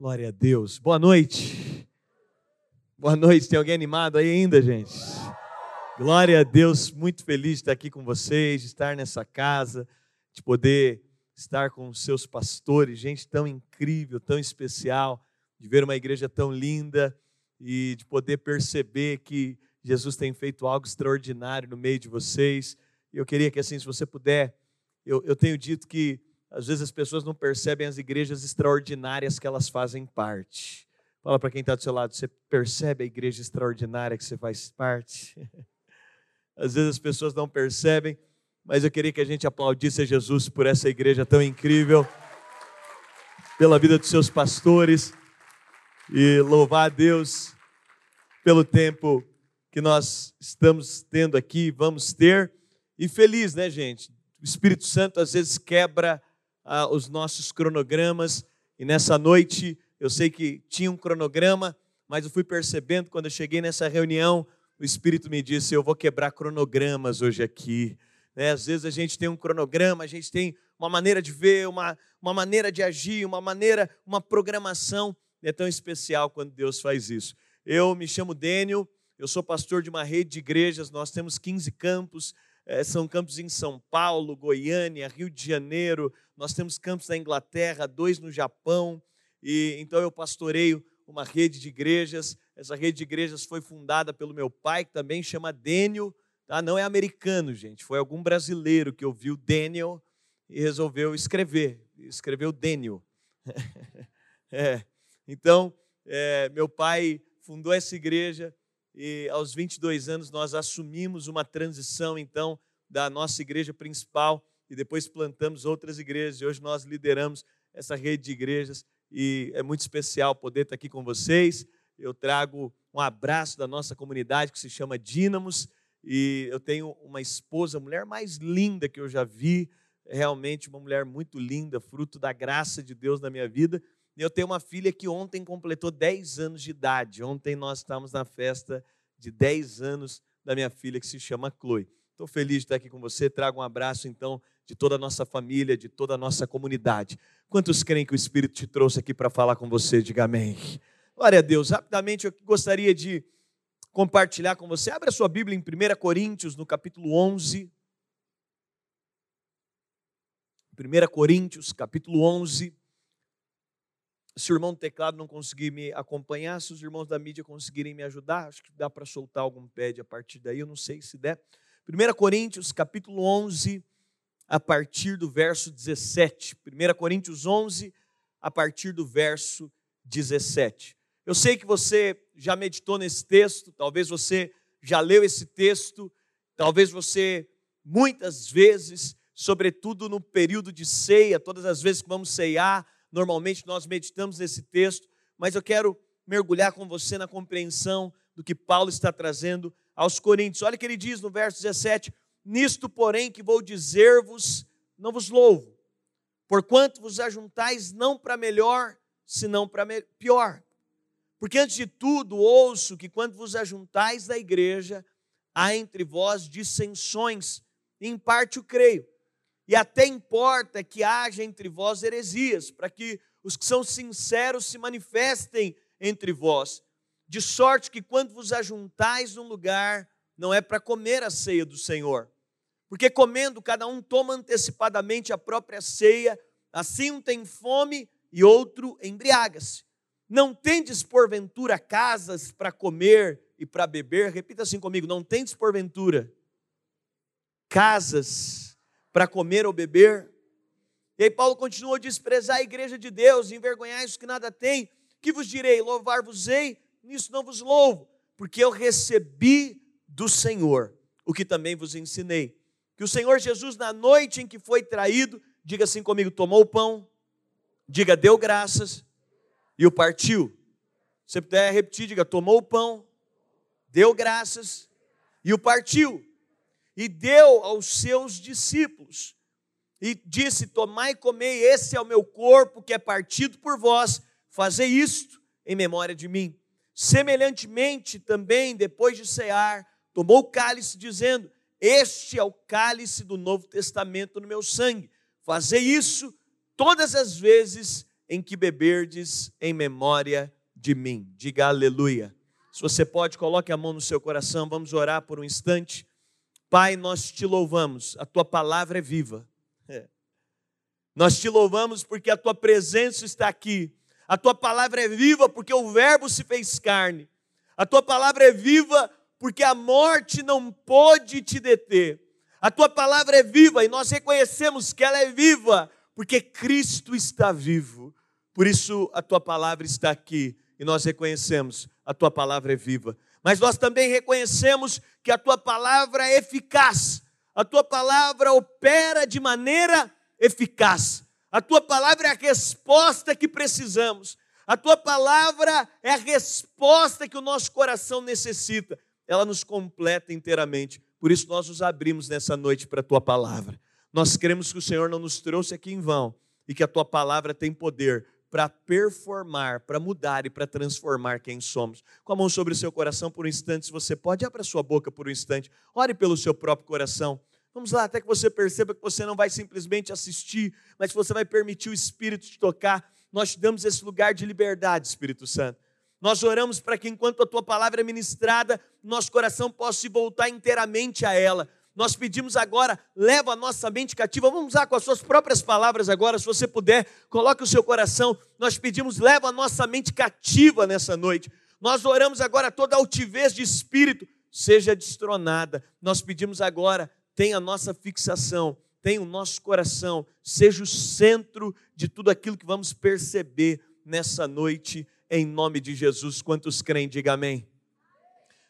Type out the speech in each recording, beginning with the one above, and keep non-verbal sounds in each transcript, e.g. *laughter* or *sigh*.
Glória a Deus. Boa noite. Boa noite. Tem alguém animado aí ainda, gente? Glória a Deus. Muito feliz de estar aqui com vocês, de estar nessa casa, de poder estar com os seus pastores, gente tão incrível, tão especial, de ver uma igreja tão linda e de poder perceber que Jesus tem feito algo extraordinário no meio de vocês. Eu queria que, assim, se você puder, eu, eu tenho dito que às vezes as pessoas não percebem as igrejas extraordinárias que elas fazem parte. Fala para quem está do seu lado, você percebe a igreja extraordinária que você faz parte? *laughs* Às vezes as pessoas não percebem, mas eu queria que a gente aplaudisse a Jesus por essa igreja tão incrível, pela vida dos seus pastores e louvar a Deus pelo tempo que nós estamos tendo aqui, vamos ter. E feliz, né, gente? O Espírito Santo às vezes quebra ah, os nossos cronogramas. E nessa noite, eu sei que tinha um cronograma, mas eu fui percebendo quando eu cheguei nessa reunião, o Espírito me disse: Eu vou quebrar cronogramas hoje aqui. Né? Às vezes a gente tem um cronograma, a gente tem uma maneira de ver, uma, uma maneira de agir, uma maneira, uma programação. É tão especial quando Deus faz isso. Eu me chamo Daniel, eu sou pastor de uma rede de igrejas, nós temos 15 campos, são campos em São Paulo, Goiânia, Rio de Janeiro, nós temos campos na Inglaterra, dois no Japão, e então eu pastoreio uma rede de igrejas. Essa rede de igrejas foi fundada pelo meu pai, que também chama Daniel, tá? não é americano, gente, foi algum brasileiro que ouviu Daniel e resolveu escrever, escreveu Daniel. *laughs* é. Então, é, meu pai fundou essa igreja e aos 22 anos nós assumimos uma transição então da nossa igreja principal e depois plantamos outras igrejas e hoje nós lideramos essa rede de igrejas e é muito especial poder estar aqui com vocês. Eu trago um abraço da nossa comunidade que se chama Dínamos e eu tenho uma esposa, a mulher mais linda que eu já vi, realmente uma mulher muito linda, fruto da graça de Deus na minha vida. Eu tenho uma filha que ontem completou 10 anos de idade. Ontem nós estávamos na festa de 10 anos da minha filha, que se chama Chloe. Estou feliz de estar aqui com você. Trago um abraço, então, de toda a nossa família, de toda a nossa comunidade. Quantos creem que o Espírito te trouxe aqui para falar com você? Diga amém. Glória a Deus. Rapidamente, eu gostaria de compartilhar com você. Abra sua Bíblia em 1 Coríntios, no capítulo 11. 1 Coríntios, capítulo 11. Se o irmão do teclado não conseguir me acompanhar, se os irmãos da mídia conseguirem me ajudar, acho que dá para soltar algum pad a partir daí, eu não sei se der. 1 Coríntios, capítulo 11, a partir do verso 17. 1 Coríntios 11, a partir do verso 17. Eu sei que você já meditou nesse texto, talvez você já leu esse texto, talvez você muitas vezes, sobretudo no período de ceia, todas as vezes que vamos ceiar, Normalmente nós meditamos nesse texto, mas eu quero mergulhar com você na compreensão do que Paulo está trazendo aos Coríntios. Olha o que ele diz no verso 17: Nisto, porém, que vou dizer-vos, não vos louvo, porquanto vos ajuntais não para melhor, senão para pior. Porque antes de tudo ouço que quando vos ajuntais da igreja, há entre vós dissensões, em parte o creio. E até importa que haja entre vós heresias, para que os que são sinceros se manifestem entre vós. De sorte que quando vos ajuntais num lugar, não é para comer a ceia do Senhor. Porque comendo, cada um toma antecipadamente a própria ceia, assim um tem fome e outro embriaga-se. Não tendes porventura casas para comer e para beber? Repita assim comigo: não tendes porventura casas para comer ou beber. E aí Paulo continuou a desprezar a igreja de Deus, envergonhar os que nada têm. Que vos direi? Louvar-vos-ei, nisso não vos louvo, porque eu recebi do Senhor o que também vos ensinei. Que o Senhor Jesus, na noite em que foi traído, diga assim comigo: tomou o pão, diga deu graças e o partiu. Se puder repetir, diga tomou o pão, deu graças e o partiu e deu aos seus discípulos. E disse: Tomai e comei, esse é o meu corpo que é partido por vós, fazei isto em memória de mim. Semelhantemente, também, depois de cear, tomou o cálice, dizendo: Este é o cálice do Novo Testamento no meu sangue. Fazei isso todas as vezes em que beberdes em memória de mim. Diga aleluia. Se você pode, coloque a mão no seu coração, vamos orar por um instante. Pai, nós te louvamos, a tua palavra é viva. É. Nós te louvamos porque a tua presença está aqui. A tua palavra é viva porque o Verbo se fez carne. A tua palavra é viva porque a morte não pôde te deter. A tua palavra é viva e nós reconhecemos que ela é viva porque Cristo está vivo. Por isso a tua palavra está aqui e nós reconhecemos a tua palavra é viva. Mas nós também reconhecemos que a tua palavra é eficaz. A tua palavra opera de maneira eficaz. A tua palavra é a resposta que precisamos. A tua palavra é a resposta que o nosso coração necessita. Ela nos completa inteiramente. Por isso nós nos abrimos nessa noite para a tua palavra. Nós cremos que o Senhor não nos trouxe aqui em vão e que a tua palavra tem poder para performar, para mudar e para transformar quem somos. Com a mão sobre o seu coração por um instante, se você pode, abra sua boca por um instante, ore pelo seu próprio coração. Vamos lá, até que você perceba que você não vai simplesmente assistir, mas você vai permitir o Espírito te tocar. Nós te damos esse lugar de liberdade, Espírito Santo. Nós oramos para que enquanto a tua palavra é ministrada, nosso coração possa se voltar inteiramente a ela nós pedimos agora, leva a nossa mente cativa. Vamos usar com as suas próprias palavras agora, se você puder, coloque o seu coração. Nós pedimos, leva a nossa mente cativa nessa noite. Nós oramos agora, toda altivez de espírito seja destronada. Nós pedimos agora, tenha a nossa fixação, tenha o nosso coração, seja o centro de tudo aquilo que vamos perceber nessa noite, em nome de Jesus. Quantos creem, diga amém.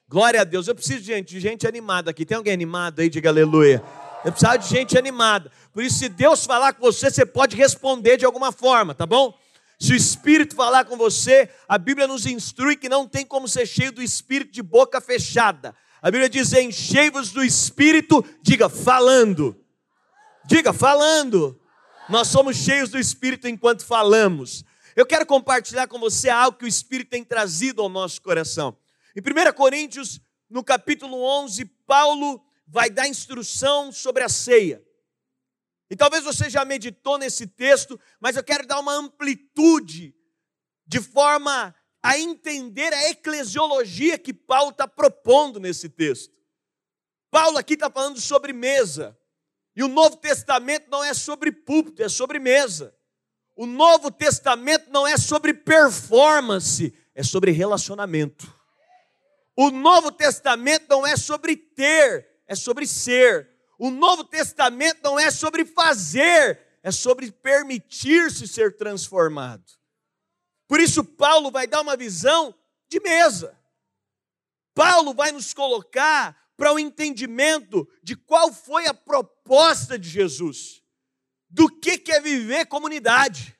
Glória a Deus. Eu preciso de gente, de gente animada aqui. Tem alguém animado aí? Diga aleluia. Eu preciso de gente animada. Por isso, se Deus falar com você, você pode responder de alguma forma, tá bom? Se o Espírito falar com você, a Bíblia nos instrui que não tem como ser cheio do Espírito de boca fechada. A Bíblia diz: enchei-vos do Espírito, diga falando. Diga falando. Nós somos cheios do Espírito enquanto falamos. Eu quero compartilhar com você algo que o Espírito tem trazido ao nosso coração. Em 1 Coríntios, no capítulo 11, Paulo vai dar instrução sobre a ceia. E talvez você já meditou nesse texto, mas eu quero dar uma amplitude, de forma a entender a eclesiologia que Paulo está propondo nesse texto. Paulo aqui está falando sobre mesa. E o Novo Testamento não é sobre púlpito, é sobre mesa. O Novo Testamento não é sobre performance, é sobre relacionamento. O Novo Testamento não é sobre ter, é sobre ser. O Novo Testamento não é sobre fazer, é sobre permitir-se ser transformado. Por isso, Paulo vai dar uma visão de mesa. Paulo vai nos colocar para o entendimento de qual foi a proposta de Jesus, do que é viver comunidade.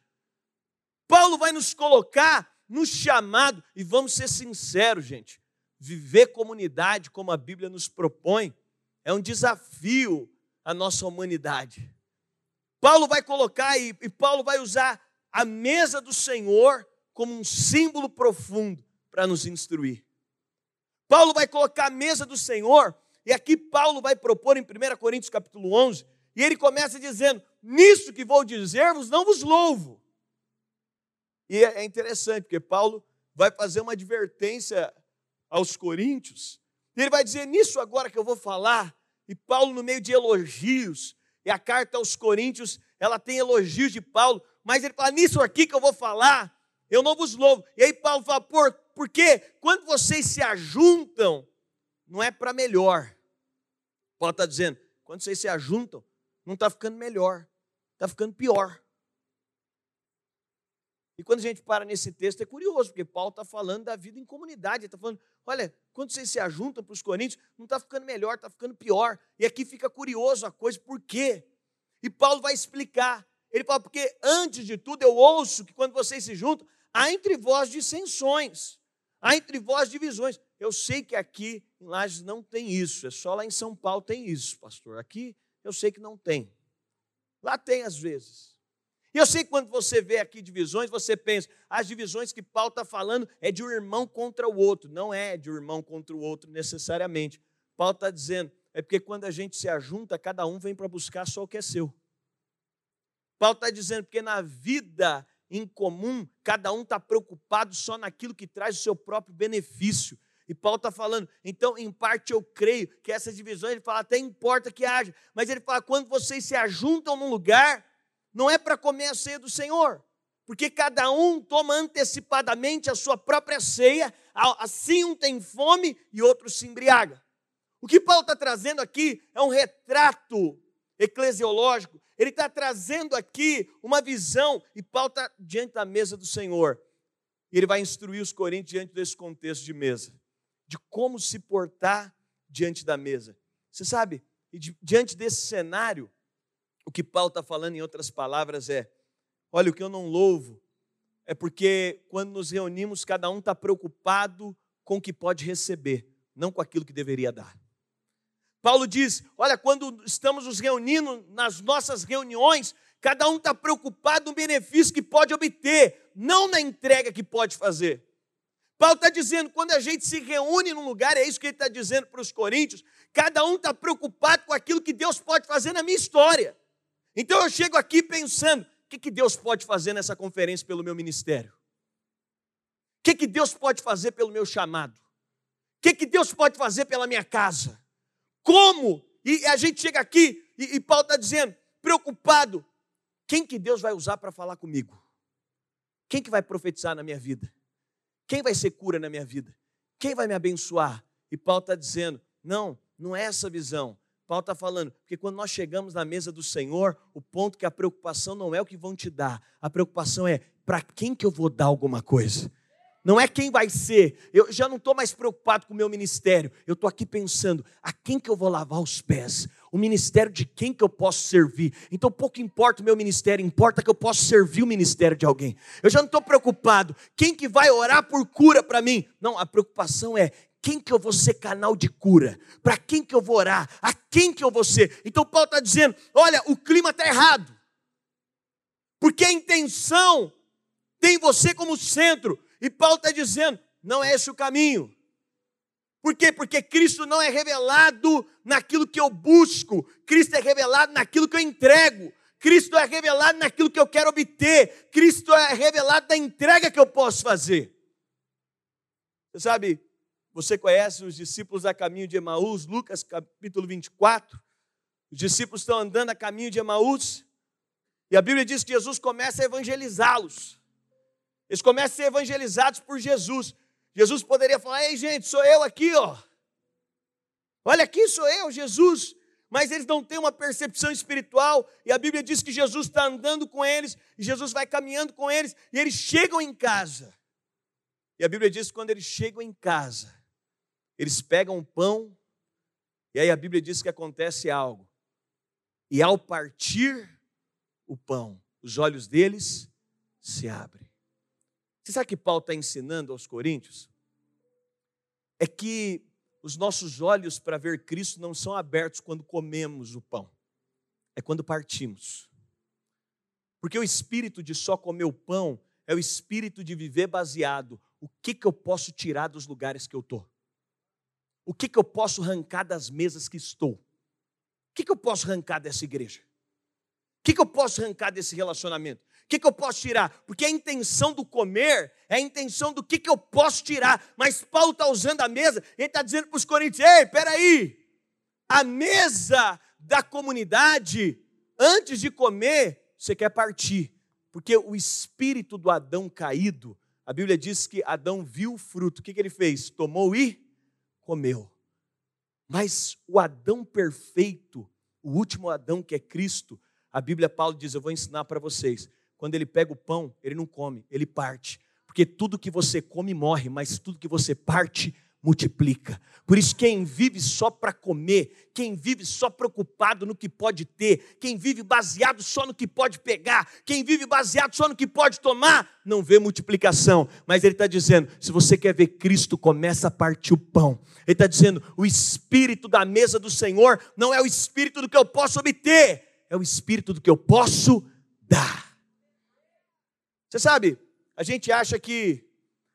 Paulo vai nos colocar no chamado, e vamos ser sinceros, gente, viver comunidade como a Bíblia nos propõe é um desafio à nossa humanidade. Paulo vai colocar e, e Paulo vai usar a mesa do Senhor como um símbolo profundo para nos instruir. Paulo vai colocar a mesa do Senhor, e aqui Paulo vai propor em 1 Coríntios capítulo 11, e ele começa dizendo: Nisso que vou dizer-vos, não vos louvo. E é, é interessante, porque Paulo vai fazer uma advertência aos Coríntios. Ele vai dizer nisso agora que eu vou falar, e Paulo, no meio de elogios, e a carta aos Coríntios, ela tem elogios de Paulo, mas ele fala: nisso aqui que eu vou falar, eu não vos louvo. E aí Paulo fala: por, porque quando vocês se ajuntam, não é para melhor. Paulo está dizendo: quando vocês se ajuntam, não está ficando melhor, está ficando pior. E quando a gente para nesse texto, é curioso, porque Paulo está falando da vida em comunidade. Ele está falando, olha, quando vocês se ajuntam para os coríntios, não está ficando melhor, está ficando pior. E aqui fica curioso a coisa, por quê? E Paulo vai explicar. Ele fala, porque antes de tudo eu ouço que quando vocês se juntam, há entre vós dissensões, há entre vós divisões. Eu sei que aqui em Lages não tem isso, é só lá em São Paulo tem isso, pastor. Aqui eu sei que não tem. Lá tem às vezes. E eu sei que quando você vê aqui divisões, você pensa, as divisões que Paulo está falando é de um irmão contra o outro. Não é de um irmão contra o outro necessariamente. Paulo está dizendo, é porque quando a gente se ajunta, cada um vem para buscar só o que é seu. Paulo está dizendo, porque na vida em comum, cada um está preocupado só naquilo que traz o seu próprio benefício. E Paulo está falando, então, em parte eu creio que essa divisão, ele fala, até importa que haja, mas ele fala, quando vocês se ajuntam num lugar, não é para comer a ceia do Senhor, porque cada um toma antecipadamente a sua própria ceia, assim um tem fome e outro se embriaga. O que Paulo está trazendo aqui é um retrato eclesiológico, ele está trazendo aqui uma visão, e Paulo está diante da mesa do Senhor, e ele vai instruir os coríntios diante desse contexto de mesa de como se portar diante da mesa. Você sabe, diante desse cenário, o que Paulo está falando em outras palavras é: olha, o que eu não louvo é porque quando nos reunimos, cada um está preocupado com o que pode receber, não com aquilo que deveria dar. Paulo diz: olha, quando estamos nos reunindo nas nossas reuniões, cada um está preocupado no benefício que pode obter, não na entrega que pode fazer. Paulo está dizendo, quando a gente se reúne num lugar, é isso que ele está dizendo para os coríntios, cada um está preocupado com aquilo que Deus pode fazer na minha história. Então eu chego aqui pensando, o que, que Deus pode fazer nessa conferência pelo meu ministério? O que, que Deus pode fazer pelo meu chamado? O que, que Deus pode fazer pela minha casa? Como? E a gente chega aqui e, e Paulo está dizendo, preocupado, quem que Deus vai usar para falar comigo? Quem que vai profetizar na minha vida? Quem vai ser cura na minha vida? Quem vai me abençoar? E Paulo está dizendo: não, não é essa visão. Paulo está falando, porque quando nós chegamos na mesa do Senhor, o ponto que a preocupação não é o que vão te dar, a preocupação é para quem que eu vou dar alguma coisa. Não é quem vai ser. Eu já não estou mais preocupado com o meu ministério. Eu estou aqui pensando, a quem que eu vou lavar os pés? O ministério de quem que eu posso servir? Então pouco importa o meu ministério, importa que eu possa servir o ministério de alguém. Eu já não estou preocupado, quem que vai orar por cura para mim? Não, a preocupação é quem que eu vou ser canal de cura? Para quem que eu vou orar? A quem que eu vou ser? Então Paulo está dizendo: olha, o clima está errado. Porque a intenção tem você como centro. E Paulo está dizendo: não é esse o caminho. Por quê? Porque Cristo não é revelado naquilo que eu busco, Cristo é revelado naquilo que eu entrego, Cristo é revelado naquilo que eu quero obter, Cristo é revelado na entrega que eu posso fazer. Você sabe, você conhece os discípulos a caminho de Emaús, Lucas capítulo 24? Os discípulos estão andando a caminho de Emaús, e a Bíblia diz que Jesus começa a evangelizá-los. Eles começam a ser evangelizados por Jesus. Jesus poderia falar: Ei, gente, sou eu aqui, ó. Olha aqui, sou eu, Jesus. Mas eles não têm uma percepção espiritual, e a Bíblia diz que Jesus está andando com eles, e Jesus vai caminhando com eles, e eles chegam em casa. E a Bíblia diz que quando eles chegam em casa, eles pegam o pão, e aí a Bíblia diz que acontece algo. E ao partir o pão, os olhos deles se abrem. Você sabe que Paulo está ensinando aos coríntios? É que os nossos olhos para ver Cristo não são abertos quando comemos o pão, é quando partimos. Porque o espírito de só comer o pão é o espírito de viver baseado. O que, que eu posso tirar dos lugares que eu estou? O que, que eu posso arrancar das mesas que estou? O que, que eu posso arrancar dessa igreja? O que, que eu posso arrancar desse relacionamento? O que, que eu posso tirar? Porque a intenção do comer é a intenção do que, que eu posso tirar. Mas Paulo está usando a mesa, ele está dizendo para os coríntios: ei, peraí, a mesa da comunidade, antes de comer, você quer partir. Porque o espírito do Adão caído, a Bíblia diz que Adão viu o fruto, o que, que ele fez? Tomou e comeu. Mas o Adão perfeito, o último Adão que é Cristo, a Bíblia, Paulo diz: Eu vou ensinar para vocês quando ele pega o pão, ele não come, ele parte. Porque tudo que você come morre, mas tudo que você parte multiplica. Por isso, quem vive só para comer, quem vive só preocupado no que pode ter, quem vive baseado só no que pode pegar, quem vive baseado só no que pode tomar, não vê multiplicação. Mas ele está dizendo: se você quer ver Cristo, começa a partir o pão. Ele está dizendo: o espírito da mesa do Senhor não é o espírito do que eu posso obter, é o espírito do que eu posso dar. Você sabe, a gente acha que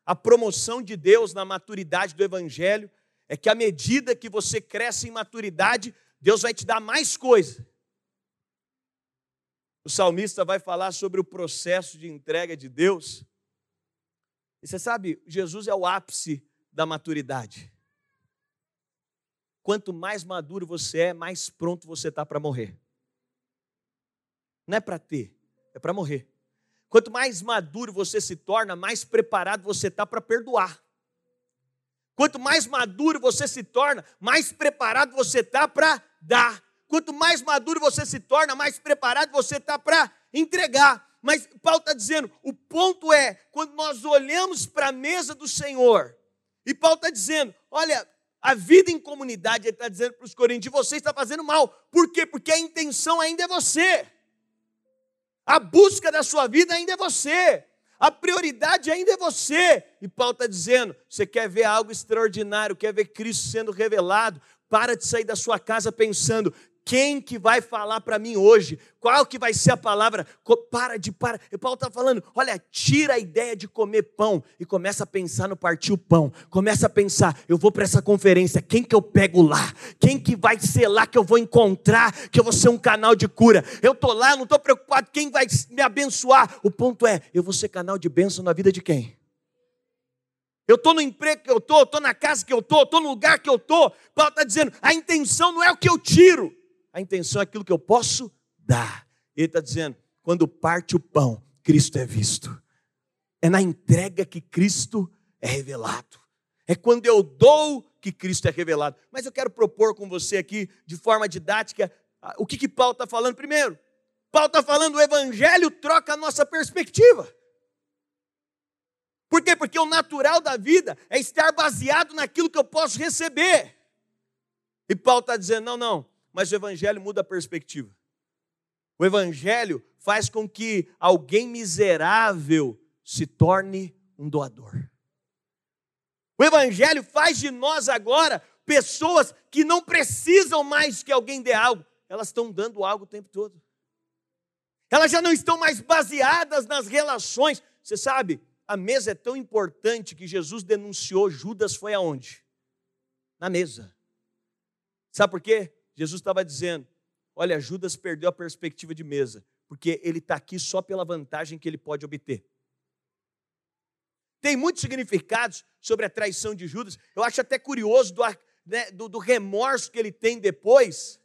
a promoção de Deus na maturidade do Evangelho é que à medida que você cresce em maturidade, Deus vai te dar mais coisa. o salmista vai falar sobre o processo de entrega de Deus. E você sabe, Jesus é o ápice da maturidade. Quanto mais maduro você é, mais pronto você está para morrer. Não é para ter, é para morrer. Quanto mais maduro você se torna, mais preparado você está para perdoar. Quanto mais maduro você se torna, mais preparado você está para dar. Quanto mais maduro você se torna, mais preparado você está para entregar. Mas Paulo está dizendo: o ponto é, quando nós olhamos para a mesa do Senhor, e Paulo está dizendo: olha, a vida em comunidade, ele está dizendo para os coríntios, você está fazendo mal. Por quê? Porque a intenção ainda é você. A busca da sua vida ainda é você. A prioridade ainda é você. E Paulo está dizendo: você quer ver algo extraordinário, quer ver Cristo sendo revelado. Para de sair da sua casa pensando: quem que vai falar para mim hoje? Qual que vai ser a palavra? Para de para. E Paulo está falando, olha, tira a ideia de comer pão e começa a pensar no partir o pão. Começa a pensar, eu vou para essa conferência, quem que eu pego lá? Quem que vai ser lá que eu vou encontrar? Que eu vou ser um canal de cura? Eu tô lá, não estou preocupado quem vai me abençoar. O ponto é, eu vou ser canal de bênção na vida de quem? Eu estou no emprego que eu estou, estou na casa que eu estou, estou no lugar que eu estou. Paulo está dizendo: a intenção não é o que eu tiro, a intenção é aquilo que eu posso dar. Ele está dizendo: quando parte o pão, Cristo é visto. É na entrega que Cristo é revelado. É quando eu dou que Cristo é revelado. Mas eu quero propor com você aqui, de forma didática, o que, que Paulo está falando. Primeiro, Paulo está falando: o Evangelho troca a nossa perspectiva. Por quê? Porque o natural da vida é estar baseado naquilo que eu posso receber. E Paulo está dizendo: não, não, mas o Evangelho muda a perspectiva. O Evangelho faz com que alguém miserável se torne um doador. O Evangelho faz de nós agora pessoas que não precisam mais que alguém dê algo, elas estão dando algo o tempo todo. Elas já não estão mais baseadas nas relações. Você sabe, a mesa é tão importante que Jesus denunciou Judas foi aonde? Na mesa. Sabe por quê? Jesus estava dizendo: olha, Judas perdeu a perspectiva de mesa, porque ele está aqui só pela vantagem que ele pode obter. Tem muitos significados sobre a traição de Judas. Eu acho até curioso do, né, do, do remorso que ele tem depois.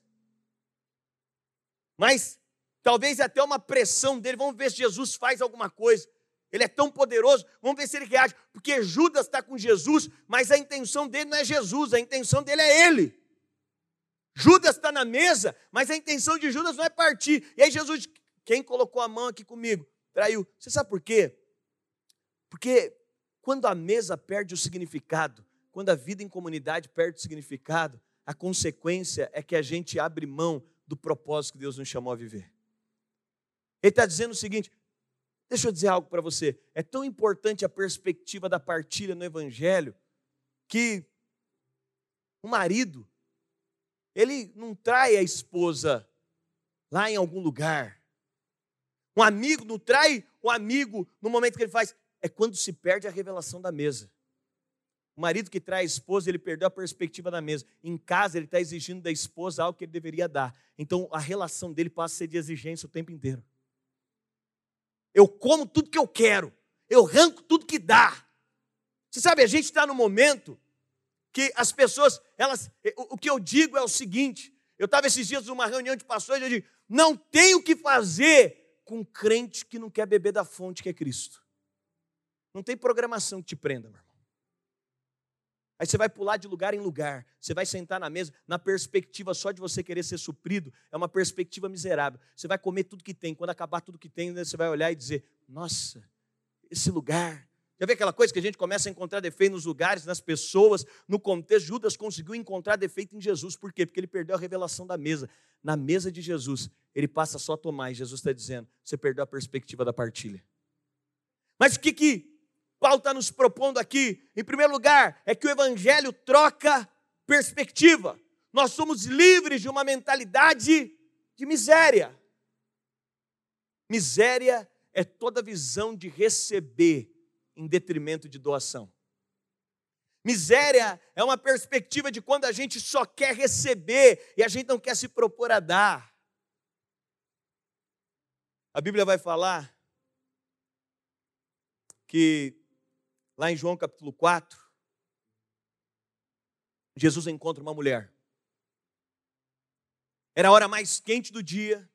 Mas talvez até uma pressão dele. Vamos ver se Jesus faz alguma coisa. Ele é tão poderoso, vamos ver se ele reage. Porque Judas está com Jesus, mas a intenção dele não é Jesus, a intenção dele é ele. Judas está na mesa, mas a intenção de Judas não é partir. E aí Jesus, quem colocou a mão aqui comigo? Traiu. Você sabe por quê? Porque quando a mesa perde o significado, quando a vida em comunidade perde o significado, a consequência é que a gente abre mão do propósito que Deus nos chamou a viver. Ele está dizendo o seguinte: deixa eu dizer algo para você. É tão importante a perspectiva da partilha no Evangelho que o marido ele não trai a esposa lá em algum lugar. Um amigo não trai o amigo no momento que ele faz. É quando se perde a revelação da mesa. O marido que trai a esposa, ele perdeu a perspectiva da mesa. Em casa, ele está exigindo da esposa algo que ele deveria dar. Então, a relação dele passa a ser de exigência o tempo inteiro. Eu como tudo que eu quero. Eu arranco tudo que dá. Você sabe, a gente está no momento que as pessoas, elas, o, que eu digo é o seguinte: eu estava esses dias numa reunião de pastores eu digo, não tem o que fazer com um crente que não quer beber da fonte que é Cristo. Não tem programação que te prenda, meu irmão. Aí você vai pular de lugar em lugar, você vai sentar na mesa, na perspectiva só de você querer ser suprido, é uma perspectiva miserável. Você vai comer tudo que tem, quando acabar tudo que tem, você vai olhar e dizer: Nossa, esse lugar já vê aquela coisa que a gente começa a encontrar defeito nos lugares, nas pessoas, no contexto? Judas conseguiu encontrar defeito em Jesus. Por quê? Porque ele perdeu a revelação da mesa. Na mesa de Jesus, ele passa só a tomar. E Jesus está dizendo: você perdeu a perspectiva da partilha. Mas o que, que Paulo está nos propondo aqui? Em primeiro lugar, é que o Evangelho troca perspectiva. Nós somos livres de uma mentalidade de miséria. Miséria é toda visão de receber em detrimento de doação. Miséria é uma perspectiva de quando a gente só quer receber e a gente não quer se propor a dar. A Bíblia vai falar que lá em João capítulo 4, Jesus encontra uma mulher. Era a hora mais quente do dia,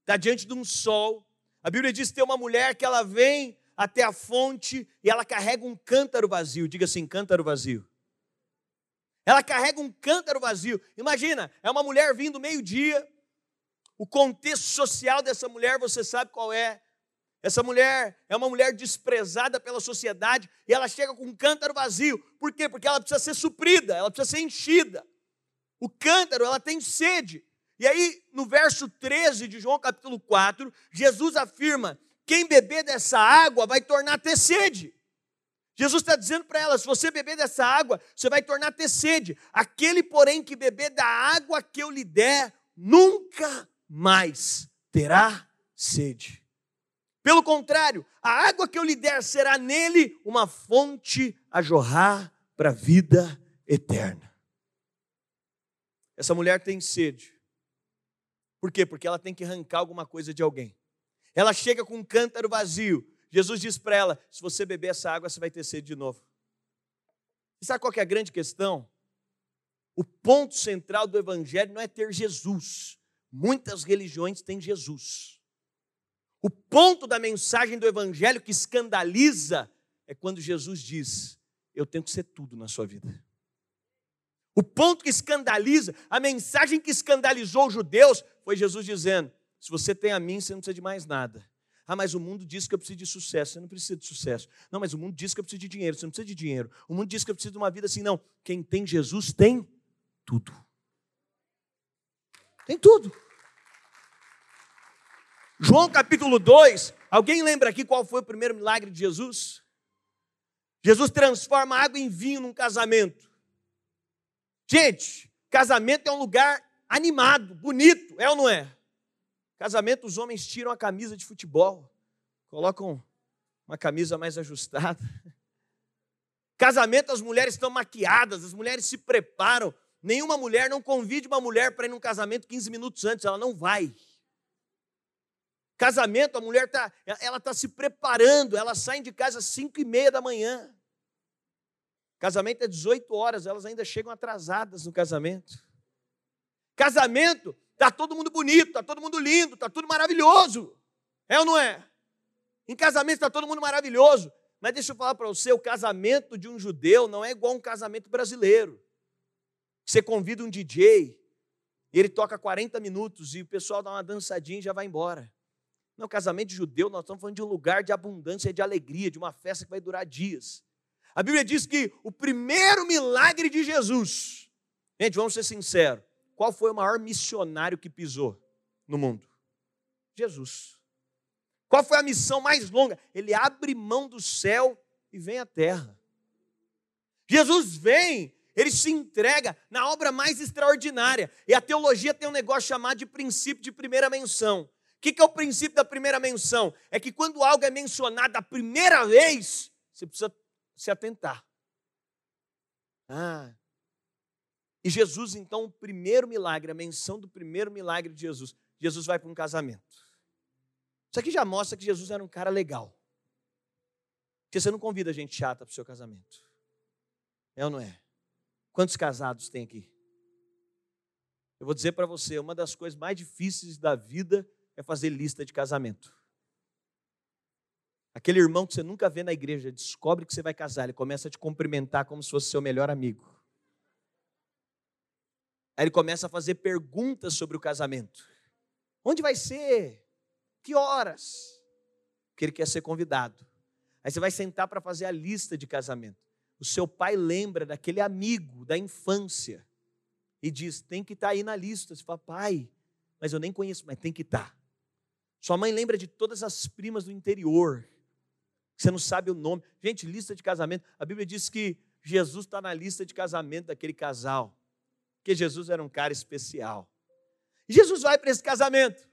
está diante de um sol. A Bíblia diz que tem uma mulher que ela vem até a fonte e ela carrega um cântaro vazio. Diga assim: cântaro vazio. Ela carrega um cântaro vazio. Imagina, é uma mulher vindo meio-dia. O contexto social dessa mulher, você sabe qual é. Essa mulher é uma mulher desprezada pela sociedade e ela chega com um cântaro vazio. Por quê? Porque ela precisa ser suprida, ela precisa ser enchida. O cântaro, ela tem sede. E aí, no verso 13 de João capítulo 4, Jesus afirma: quem beber dessa água vai tornar a ter sede. Jesus está dizendo para ela: se você beber dessa água, você vai tornar a ter sede. Aquele, porém, que beber da água que eu lhe der, nunca mais terá sede. Pelo contrário, a água que eu lhe der será nele uma fonte a jorrar para a vida eterna. Essa mulher tem sede. Por quê? Porque ela tem que arrancar alguma coisa de alguém. Ela chega com um cântaro vazio. Jesus diz para ela: se você beber essa água, você vai ter sede de novo. E sabe qual é a grande questão? O ponto central do Evangelho não é ter Jesus. Muitas religiões têm Jesus. O ponto da mensagem do Evangelho que escandaliza é quando Jesus diz: Eu tenho que ser tudo na sua vida. O ponto que escandaliza, a mensagem que escandalizou os judeus, foi Jesus dizendo: Se você tem a mim, você não precisa de mais nada. Ah, mas o mundo diz que eu preciso de sucesso. Você não precisa de sucesso. Não, mas o mundo diz que eu preciso de dinheiro. Você não precisa de dinheiro. O mundo diz que eu preciso de uma vida assim. Não. Quem tem Jesus tem tudo. Tem tudo. João capítulo 2. Alguém lembra aqui qual foi o primeiro milagre de Jesus? Jesus transforma água em vinho num casamento. Gente, casamento é um lugar animado, bonito, é ou não é? Casamento, os homens tiram a camisa de futebol, colocam uma camisa mais ajustada. *laughs* Casamento, as mulheres estão maquiadas, as mulheres se preparam. Nenhuma mulher, não convide uma mulher para ir num casamento 15 minutos antes, ela não vai. Casamento, a mulher está ela tá se preparando, elas saem de casa às 5 e meia da manhã. Casamento é 18 horas, elas ainda chegam atrasadas no casamento. Casamento, Está todo mundo bonito, está todo mundo lindo, está tudo maravilhoso. É ou não é? Em casamento está todo mundo maravilhoso. Mas deixa eu falar para você: o casamento de um judeu não é igual a um casamento brasileiro. Você convida um DJ, e ele toca 40 minutos e o pessoal dá uma dançadinha e já vai embora. Não, casamento de judeu, nós estamos falando de um lugar de abundância e de alegria, de uma festa que vai durar dias. A Bíblia diz que o primeiro milagre de Jesus, gente, vamos ser sinceros, qual foi o maior missionário que pisou no mundo? Jesus. Qual foi a missão mais longa? Ele abre mão do céu e vem à terra. Jesus vem, ele se entrega na obra mais extraordinária. E a teologia tem um negócio chamado de princípio de primeira menção. O que é o princípio da primeira menção? É que quando algo é mencionado a primeira vez, você precisa se atentar. Ah, e Jesus, então, o primeiro milagre, a menção do primeiro milagre de Jesus. Jesus vai para um casamento. Isso aqui já mostra que Jesus era um cara legal. Porque você não convida gente chata para o seu casamento. É ou não é? Quantos casados tem aqui? Eu vou dizer para você, uma das coisas mais difíceis da vida é fazer lista de casamento. Aquele irmão que você nunca vê na igreja descobre que você vai casar, ele começa a te cumprimentar como se fosse seu melhor amigo. Aí ele começa a fazer perguntas sobre o casamento. Onde vai ser? Que horas? Porque ele quer ser convidado. Aí você vai sentar para fazer a lista de casamento. O seu pai lembra daquele amigo da infância e diz: tem que estar tá aí na lista. Você fala, pai, mas eu nem conheço, mas tem que estar. Tá. Sua mãe lembra de todas as primas do interior, você não sabe o nome. Gente, lista de casamento. A Bíblia diz que Jesus está na lista de casamento daquele casal porque Jesus era um cara especial. Jesus vai para esse casamento.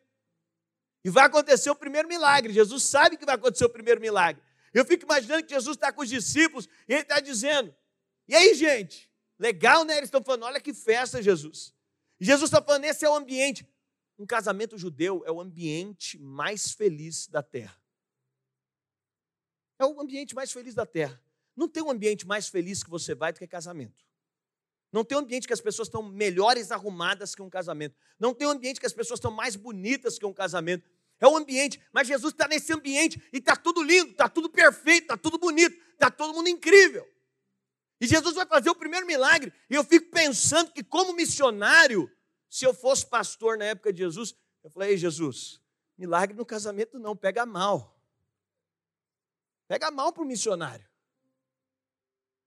E vai acontecer o primeiro milagre. Jesus sabe que vai acontecer o primeiro milagre. Eu fico imaginando que Jesus está com os discípulos e ele está dizendo: E aí, gente? Legal, né? Eles estão falando: Olha que festa, Jesus. E Jesus está falando: Esse é o ambiente. um casamento judeu é o ambiente mais feliz da terra. É o ambiente mais feliz da terra. Não tem um ambiente mais feliz que você vai do que casamento. Não tem um ambiente que as pessoas estão melhores arrumadas que um casamento. Não tem um ambiente que as pessoas estão mais bonitas que um casamento. É um ambiente, mas Jesus está nesse ambiente e está tudo lindo, está tudo perfeito, está tudo bonito, está todo mundo incrível. E Jesus vai fazer o primeiro milagre. E eu fico pensando que, como missionário, se eu fosse pastor na época de Jesus, eu falei: Ei, Jesus, milagre no casamento não, pega mal. Pega mal para o missionário.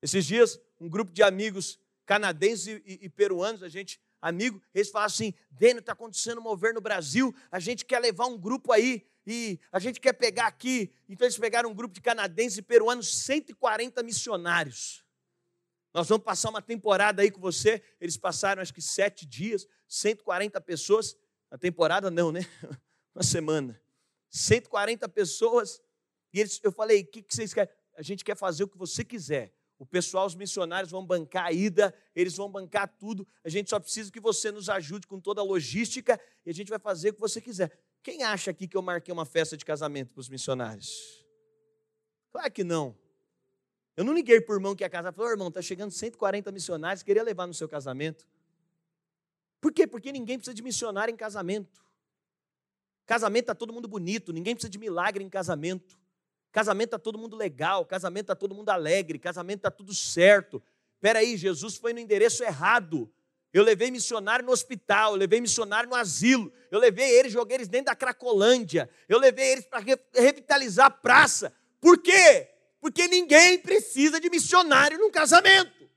Esses dias, um grupo de amigos canadenses e, e, peruanos, a gente, amigo, eles falam assim: Dênio, está acontecendo um mover no Brasil, a gente quer levar um grupo aí e a gente quer pegar aqui. Então eles pegaram um grupo de canadenses e peruanos, 140 missionários. Nós vamos passar uma temporada aí com você. Eles passaram acho que sete dias, 140 pessoas. A temporada não, né? *laughs* Uma semana. 140 pessoas. E eles, eu falei: o que, que vocês querem? A gente quer fazer o que você quiser. O pessoal, os missionários vão bancar a ida, eles vão bancar tudo. A gente só precisa que você nos ajude com toda a logística e a gente vai fazer o que você quiser. Quem acha aqui que eu marquei uma festa de casamento para os missionários? Claro que não. Eu não liguei o irmão que ia casar. Falei, oh, irmão, está chegando 140 missionários, queria levar no seu casamento. Por quê? Porque ninguém precisa de missionário em casamento. Casamento está todo mundo bonito, ninguém precisa de milagre em casamento. Casamento está todo mundo legal, casamento está todo mundo alegre, casamento está tudo certo. Espera aí, Jesus foi no endereço errado. Eu levei missionário no hospital, eu levei missionário no asilo, eu levei eles, joguei eles dentro da Cracolândia, eu levei eles para revitalizar a praça. Por quê? Porque ninguém precisa de missionário num casamento.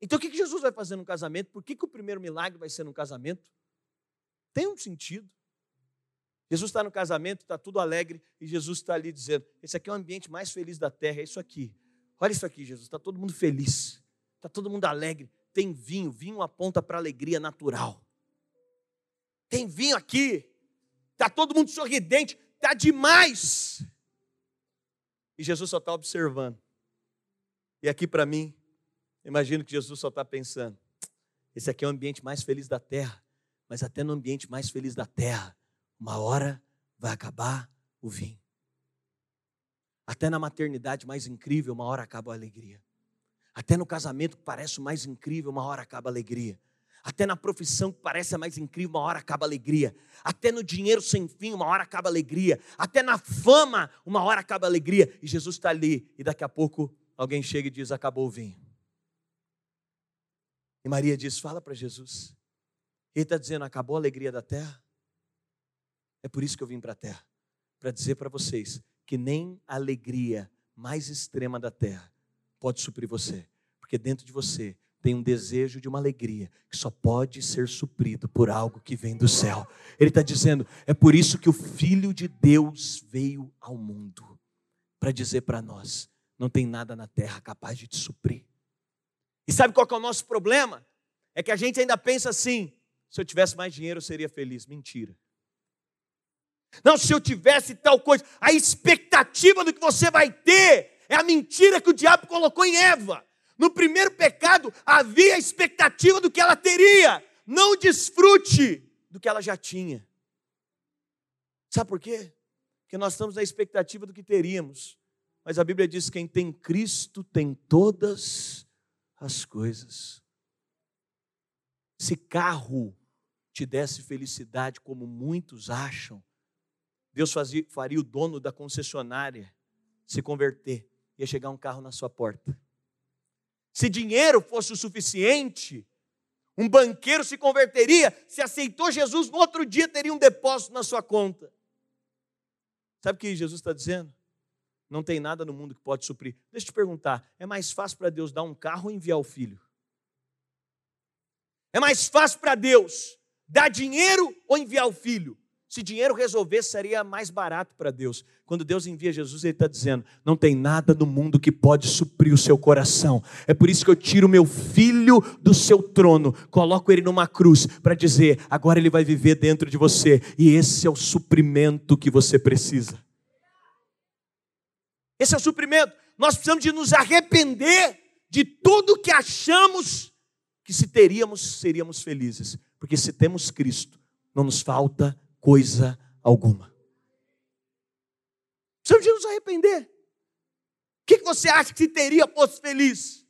Então o que Jesus vai fazer no casamento? Por que, que o primeiro milagre vai ser no casamento? Tem um sentido. Jesus está no casamento, está tudo alegre, e Jesus está ali dizendo: Esse aqui é o ambiente mais feliz da terra, é isso aqui. Olha isso aqui, Jesus, está todo mundo feliz, está todo mundo alegre. Tem vinho, vinho aponta para alegria natural. Tem vinho aqui, está todo mundo sorridente, está demais. E Jesus só está observando. E aqui para mim, imagino que Jesus só está pensando: esse aqui é o ambiente mais feliz da terra, mas até no ambiente mais feliz da terra uma hora vai acabar o vinho. Até na maternidade mais incrível, uma hora acaba a alegria. Até no casamento que parece o mais incrível, uma hora acaba a alegria. Até na profissão que parece a mais incrível, uma hora acaba a alegria. Até no dinheiro sem fim, uma hora acaba a alegria. Até na fama, uma hora acaba a alegria. E Jesus está ali, e daqui a pouco alguém chega e diz: Acabou o vinho. E Maria diz: Fala para Jesus. Ele está dizendo: Acabou a alegria da terra? É por isso que eu vim para a terra para dizer para vocês que nem a alegria mais extrema da terra pode suprir você, porque dentro de você tem um desejo de uma alegria que só pode ser suprido por algo que vem do céu. Ele está dizendo: é por isso que o Filho de Deus veio ao mundo para dizer para nós: não tem nada na terra capaz de te suprir. E sabe qual é o nosso problema? É que a gente ainda pensa assim: se eu tivesse mais dinheiro eu seria feliz. Mentira. Não, se eu tivesse tal coisa, a expectativa do que você vai ter é a mentira que o diabo colocou em Eva. No primeiro pecado havia a expectativa do que ela teria, não desfrute do que ela já tinha. Sabe por quê? Porque nós estamos na expectativa do que teríamos. Mas a Bíblia diz: quem tem Cristo tem todas as coisas. Se carro te desse felicidade, como muitos acham, Deus fazia, faria o dono da concessionária se converter. Ia chegar um carro na sua porta. Se dinheiro fosse o suficiente, um banqueiro se converteria, se aceitou Jesus, no outro dia teria um depósito na sua conta. Sabe o que Jesus está dizendo? Não tem nada no mundo que pode suprir. Deixa eu te perguntar: é mais fácil para Deus dar um carro ou enviar o filho? É mais fácil para Deus dar dinheiro ou enviar o filho? Se dinheiro resolvesse, seria mais barato para Deus. Quando Deus envia Jesus, Ele está dizendo: não tem nada no mundo que pode suprir o seu coração. É por isso que eu tiro meu filho do seu trono, coloco ele numa cruz, para dizer: agora ele vai viver dentro de você, e esse é o suprimento que você precisa. Esse é o suprimento. Nós precisamos de nos arrepender de tudo que achamos que se teríamos, seríamos felizes. Porque se temos Cristo, não nos falta coisa alguma. Precisamos de nos arrepender. O que você acha que teria fosse feliz?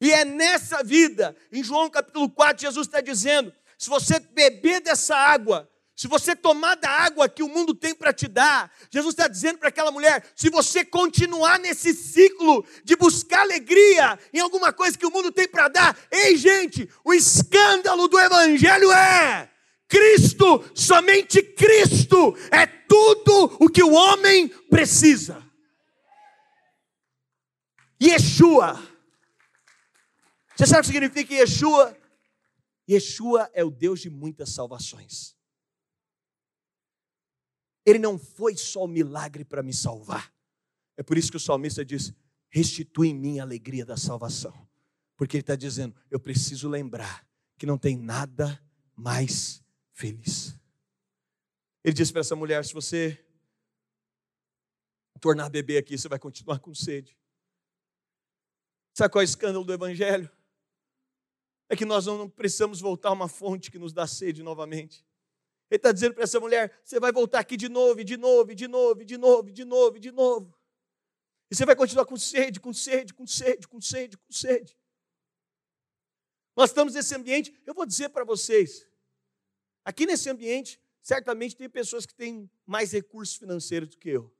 E é nessa vida, em João capítulo 4, Jesus está dizendo: se você beber dessa água, se você tomar da água que o mundo tem para te dar, Jesus está dizendo para aquela mulher: se você continuar nesse ciclo de buscar alegria em alguma coisa que o mundo tem para dar, ei gente, o escândalo do Evangelho é Cristo, somente Cristo, é tudo o que o homem precisa. Yeshua. Você sabe o que significa Yeshua? Yeshua é o Deus de muitas salvações. Ele não foi só o milagre para me salvar. É por isso que o salmista diz: restitui em mim a alegria da salvação. Porque ele está dizendo: eu preciso lembrar que não tem nada mais feliz. Ele disse para essa mulher: se você tornar a beber aqui, você vai continuar com sede. Sabe qual é o escândalo do Evangelho? É que nós não precisamos voltar a uma fonte que nos dá sede novamente. Ele está dizendo para essa mulher: você vai voltar aqui de novo, de novo, de novo, de novo, de novo, de novo. E você vai continuar com sede, com sede, com sede, com sede, com sede. Nós estamos nesse ambiente, eu vou dizer para vocês, aqui nesse ambiente, certamente tem pessoas que têm mais recursos financeiros do que eu.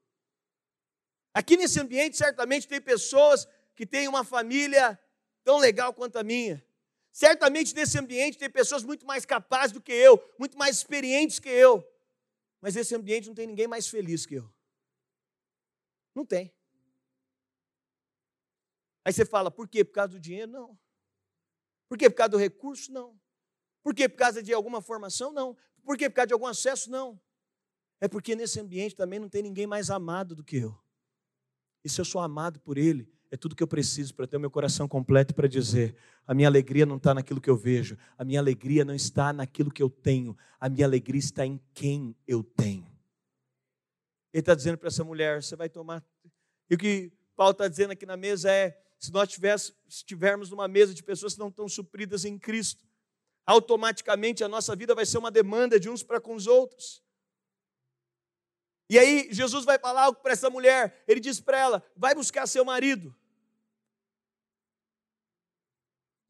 Aqui nesse ambiente, certamente tem pessoas que têm uma família tão legal quanto a minha. Certamente nesse ambiente tem pessoas muito mais capazes do que eu, muito mais experientes que eu. Mas nesse ambiente não tem ninguém mais feliz que eu. Não tem. Aí você fala, por quê? Por causa do dinheiro? Não. Por quê? Por causa do recurso? Não. Por quê? Por causa de alguma formação? Não. Por quê? Por causa de algum acesso? Não. É porque nesse ambiente também não tem ninguém mais amado do que eu. E se eu sou amado por Ele, é tudo que eu preciso para ter o meu coração completo para dizer: a minha alegria não está naquilo que eu vejo, a minha alegria não está naquilo que eu tenho, a minha alegria está em quem eu tenho. Ele está dizendo para essa mulher: você vai tomar. E o que Paulo está dizendo aqui na mesa é: se nós estivermos numa mesa de pessoas que não estão supridas em Cristo, automaticamente a nossa vida vai ser uma demanda de uns para com os outros. E aí Jesus vai falar algo para essa mulher. Ele diz para ela: vai buscar seu marido.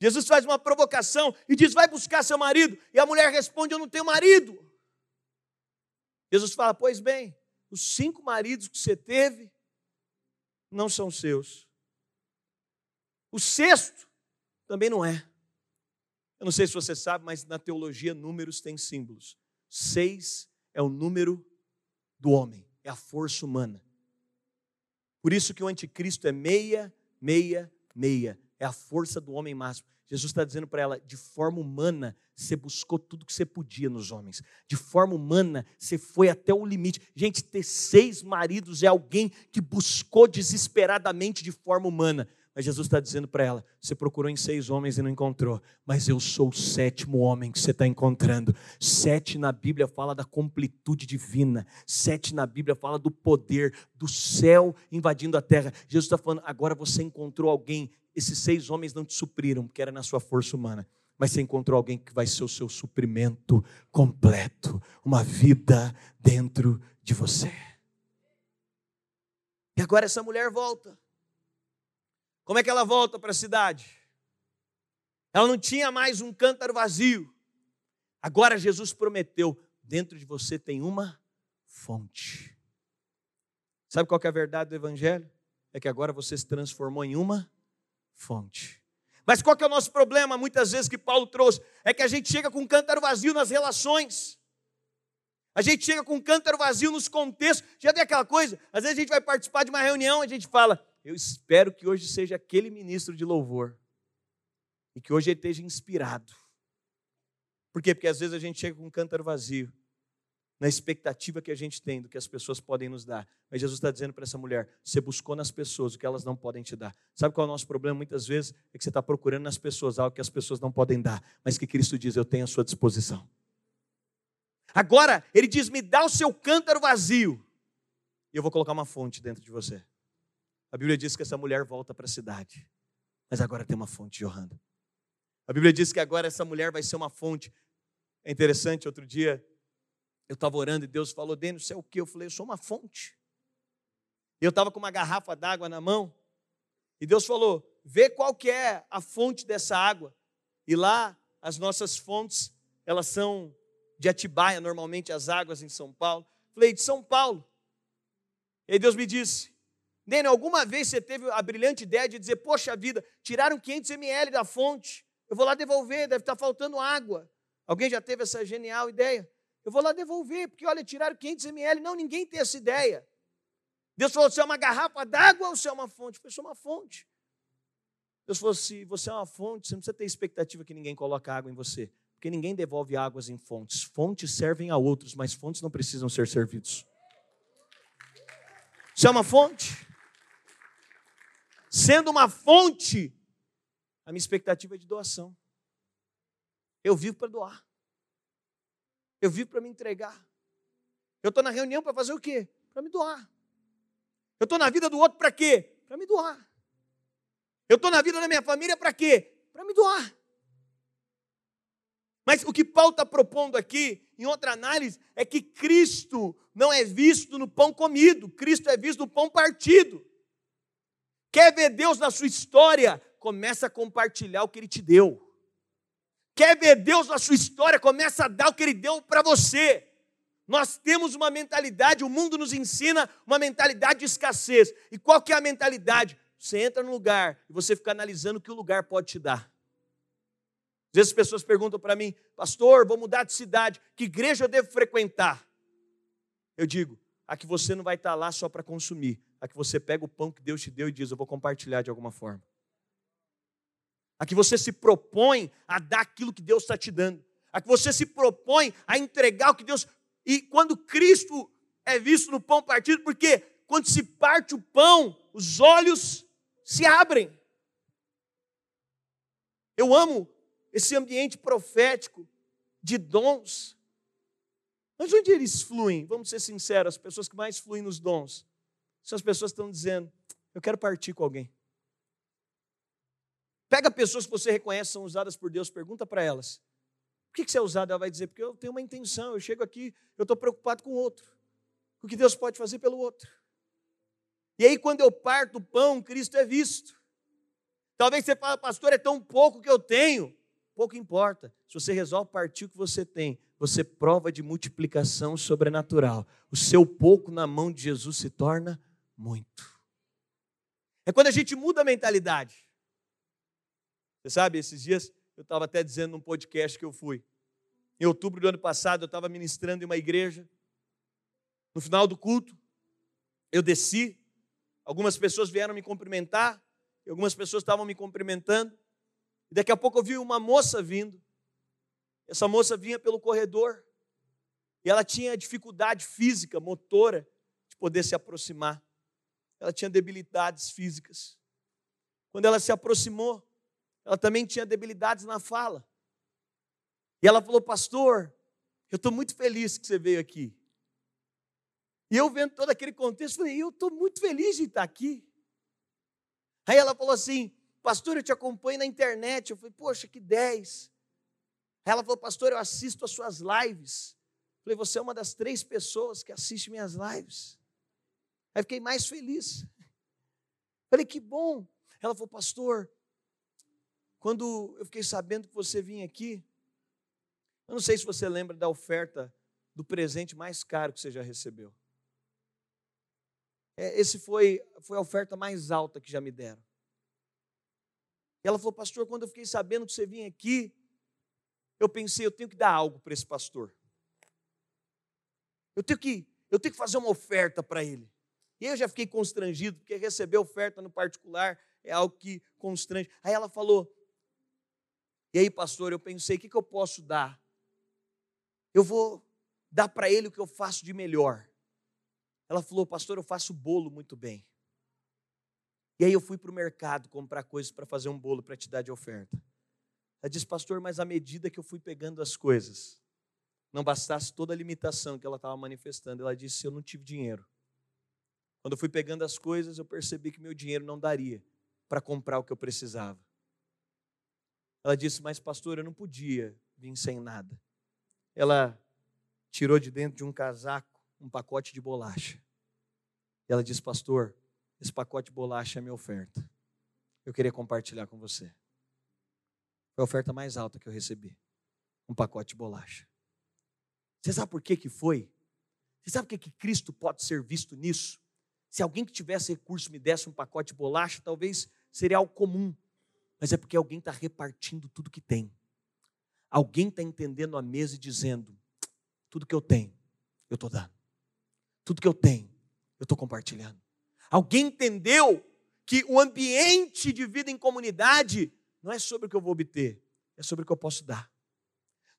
Jesus faz uma provocação e diz: vai buscar seu marido. E a mulher responde: eu não tenho marido. Jesus fala: pois bem, os cinco maridos que você teve não são seus. O sexto também não é. Eu não sei se você sabe, mas na teologia números têm símbolos. Seis é o número do homem, é a força humana. Por isso que o anticristo é meia, meia, meia. É a força do homem máximo. Jesus está dizendo para ela: de forma humana, você buscou tudo que você podia nos homens. De forma humana, você foi até o limite. Gente, ter seis maridos é alguém que buscou desesperadamente de forma humana. Mas Jesus está dizendo para ela: você procurou em seis homens e não encontrou, mas eu sou o sétimo homem que você está encontrando. Sete na Bíblia fala da completude divina, sete na Bíblia fala do poder do céu invadindo a terra. Jesus está falando: agora você encontrou alguém. Esses seis homens não te supriram, porque era na sua força humana mas você encontrou alguém que vai ser o seu suprimento completo, uma vida dentro de você. E agora essa mulher volta. Como é que ela volta para a cidade? Ela não tinha mais um cântaro vazio. Agora Jesus prometeu: dentro de você tem uma fonte. Sabe qual é a verdade do Evangelho? É que agora você se transformou em uma fonte. Mas qual é o nosso problema, muitas vezes, que Paulo trouxe? É que a gente chega com um cântaro vazio nas relações. A gente chega com um cântaro vazio nos contextos. Já tem aquela coisa? Às vezes a gente vai participar de uma reunião, a gente fala, eu espero que hoje seja aquele ministro de louvor. E que hoje ele esteja inspirado. Por quê? Porque às vezes a gente chega com um cântaro vazio, na expectativa que a gente tem do que as pessoas podem nos dar. Mas Jesus está dizendo para essa mulher: você buscou nas pessoas o que elas não podem te dar. Sabe qual é o nosso problema? Muitas vezes é que você está procurando nas pessoas algo que as pessoas não podem dar, mas que Cristo diz: eu tenho à sua disposição. Agora, ele diz: me dá o seu cântaro vazio, e eu vou colocar uma fonte dentro de você. A Bíblia diz que essa mulher volta para a cidade, mas agora tem uma fonte jorrando. A Bíblia diz que agora essa mulher vai ser uma fonte. É interessante, outro dia eu estava orando e Deus falou, Denis, você é o que? Eu falei, eu sou uma fonte. E eu estava com uma garrafa d'água na mão, e Deus falou, vê qual que é a fonte dessa água. E lá, as nossas fontes, elas são de Atibaia, normalmente as águas em São Paulo. Falei, de São Paulo. E aí Deus me disse, Nene, alguma vez você teve a brilhante ideia de dizer, poxa vida, tiraram 500 ml da fonte, eu vou lá devolver, deve estar faltando água. Alguém já teve essa genial ideia? Eu vou lá devolver, porque olha, tiraram 500 ml. Não, ninguém tem essa ideia. Deus falou: você é uma garrafa d'água ou você é uma fonte? Eu falei: sou uma fonte. Deus falou: se você é uma fonte, você não precisa ter expectativa que ninguém coloque água em você. Porque ninguém devolve águas em fontes. Fontes servem a outros, mas fontes não precisam ser servidos. Você é uma fonte? Sendo uma fonte, a minha expectativa é de doação. Eu vivo para doar. Eu vivo para me entregar. Eu estou na reunião para fazer o quê? Para me doar. Eu estou na vida do outro para quê? Para me doar. Eu estou na vida da minha família para quê? Para me doar. Mas o que Paulo está propondo aqui, em outra análise, é que Cristo não é visto no pão comido, Cristo é visto no pão partido. Quer ver Deus na sua história? Começa a compartilhar o que Ele te deu. Quer ver Deus na sua história? Começa a dar o que Ele deu para você. Nós temos uma mentalidade, o mundo nos ensina uma mentalidade de escassez. E qual que é a mentalidade? Você entra no lugar e você fica analisando o que o lugar pode te dar. Às vezes as pessoas perguntam para mim, pastor, vou mudar de cidade, que igreja eu devo frequentar? Eu digo, a que você não vai estar lá só para consumir, a que você pega o pão que Deus te deu e diz, eu vou compartilhar de alguma forma a que você se propõe a dar aquilo que Deus está te dando, a que você se propõe a entregar o que Deus. E quando Cristo é visto no pão partido, porque quando se parte o pão, os olhos se abrem. Eu amo esse ambiente profético de dons. Mas onde eles fluem? Vamos ser sinceros, as pessoas que mais fluem nos dons são as pessoas que estão dizendo: Eu quero partir com alguém. Pega pessoas que você reconhece são usadas por Deus, pergunta para elas. Por que você é usado? Ela vai dizer, porque eu tenho uma intenção, eu chego aqui, eu estou preocupado com o outro. Com o que Deus pode fazer pelo outro. E aí, quando eu parto o pão, Cristo é visto. Talvez você fale, pastor, é tão pouco que eu tenho. Pouco importa. Se você resolve partir o que você tem, você prova de multiplicação sobrenatural. O seu pouco na mão de Jesus se torna muito. É quando a gente muda a mentalidade. Você sabe, esses dias eu estava até dizendo num podcast que eu fui. Em outubro do ano passado, eu estava ministrando em uma igreja. No final do culto, eu desci. Algumas pessoas vieram me cumprimentar. Algumas pessoas estavam me cumprimentando. E daqui a pouco eu vi uma moça vindo. Essa moça vinha pelo corredor. E ela tinha dificuldade física, motora, de poder se aproximar. Ela tinha debilidades físicas. Quando ela se aproximou, ela também tinha debilidades na fala. E ela falou, pastor, eu estou muito feliz que você veio aqui. E eu vendo todo aquele contexto, falei, eu estou muito feliz de estar aqui. Aí ela falou assim, pastor, eu te acompanho na internet. Eu falei, poxa, que 10. Aí ela falou, pastor, eu assisto as suas lives. Eu falei, você é uma das três pessoas que assiste minhas lives. Aí fiquei mais feliz. Falei, que bom. Ela falou, pastor, quando eu fiquei sabendo que você vinha aqui, eu não sei se você lembra da oferta do presente mais caro que você já recebeu. É, esse foi, foi a oferta mais alta que já me deram. E ela falou, pastor, quando eu fiquei sabendo que você vinha aqui, eu pensei, eu tenho que dar algo para esse pastor. Eu tenho que, eu tenho que fazer uma oferta para ele. E eu já fiquei constrangido, porque receber oferta no particular é algo que constrange. Aí ela falou: e aí, pastor, eu pensei: o que, que eu posso dar? Eu vou dar para ele o que eu faço de melhor. Ela falou: pastor, eu faço bolo muito bem. E aí eu fui para o mercado comprar coisas para fazer um bolo para te dar de oferta. Ela disse, pastor, mas à medida que eu fui pegando as coisas, não bastasse toda a limitação que ela estava manifestando, ela disse: eu não tive dinheiro. Quando eu fui pegando as coisas, eu percebi que meu dinheiro não daria para comprar o que eu precisava. Ela disse: Mas, pastor, eu não podia vir sem nada. ela tirou de dentro de um casaco um pacote de bolacha. Ela disse, pastor, esse pacote de bolacha é minha oferta. Eu queria compartilhar com você. Foi a oferta mais alta que eu recebi. Um pacote de bolacha. Você sabe por que, que foi? Você sabe por que, que Cristo pode ser visto nisso? Se alguém que tivesse recurso me desse um pacote de bolacha, talvez seria algo comum. Mas é porque alguém está repartindo tudo que tem. Alguém está entendendo a mesa e dizendo: tudo que eu tenho, eu estou dando. Tudo que eu tenho, eu estou compartilhando. Alguém entendeu que o ambiente de vida em comunidade não é sobre o que eu vou obter, é sobre o que eu posso dar.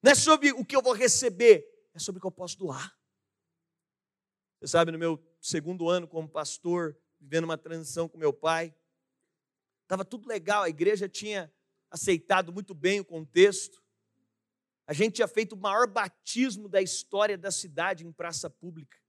Não é sobre o que eu vou receber, é sobre o que eu posso doar. Você sabe, no meu segundo ano como pastor, vivendo uma transição com meu pai, estava tudo legal, a igreja tinha aceitado muito bem o contexto. A gente tinha feito o maior batismo da história da cidade em praça pública.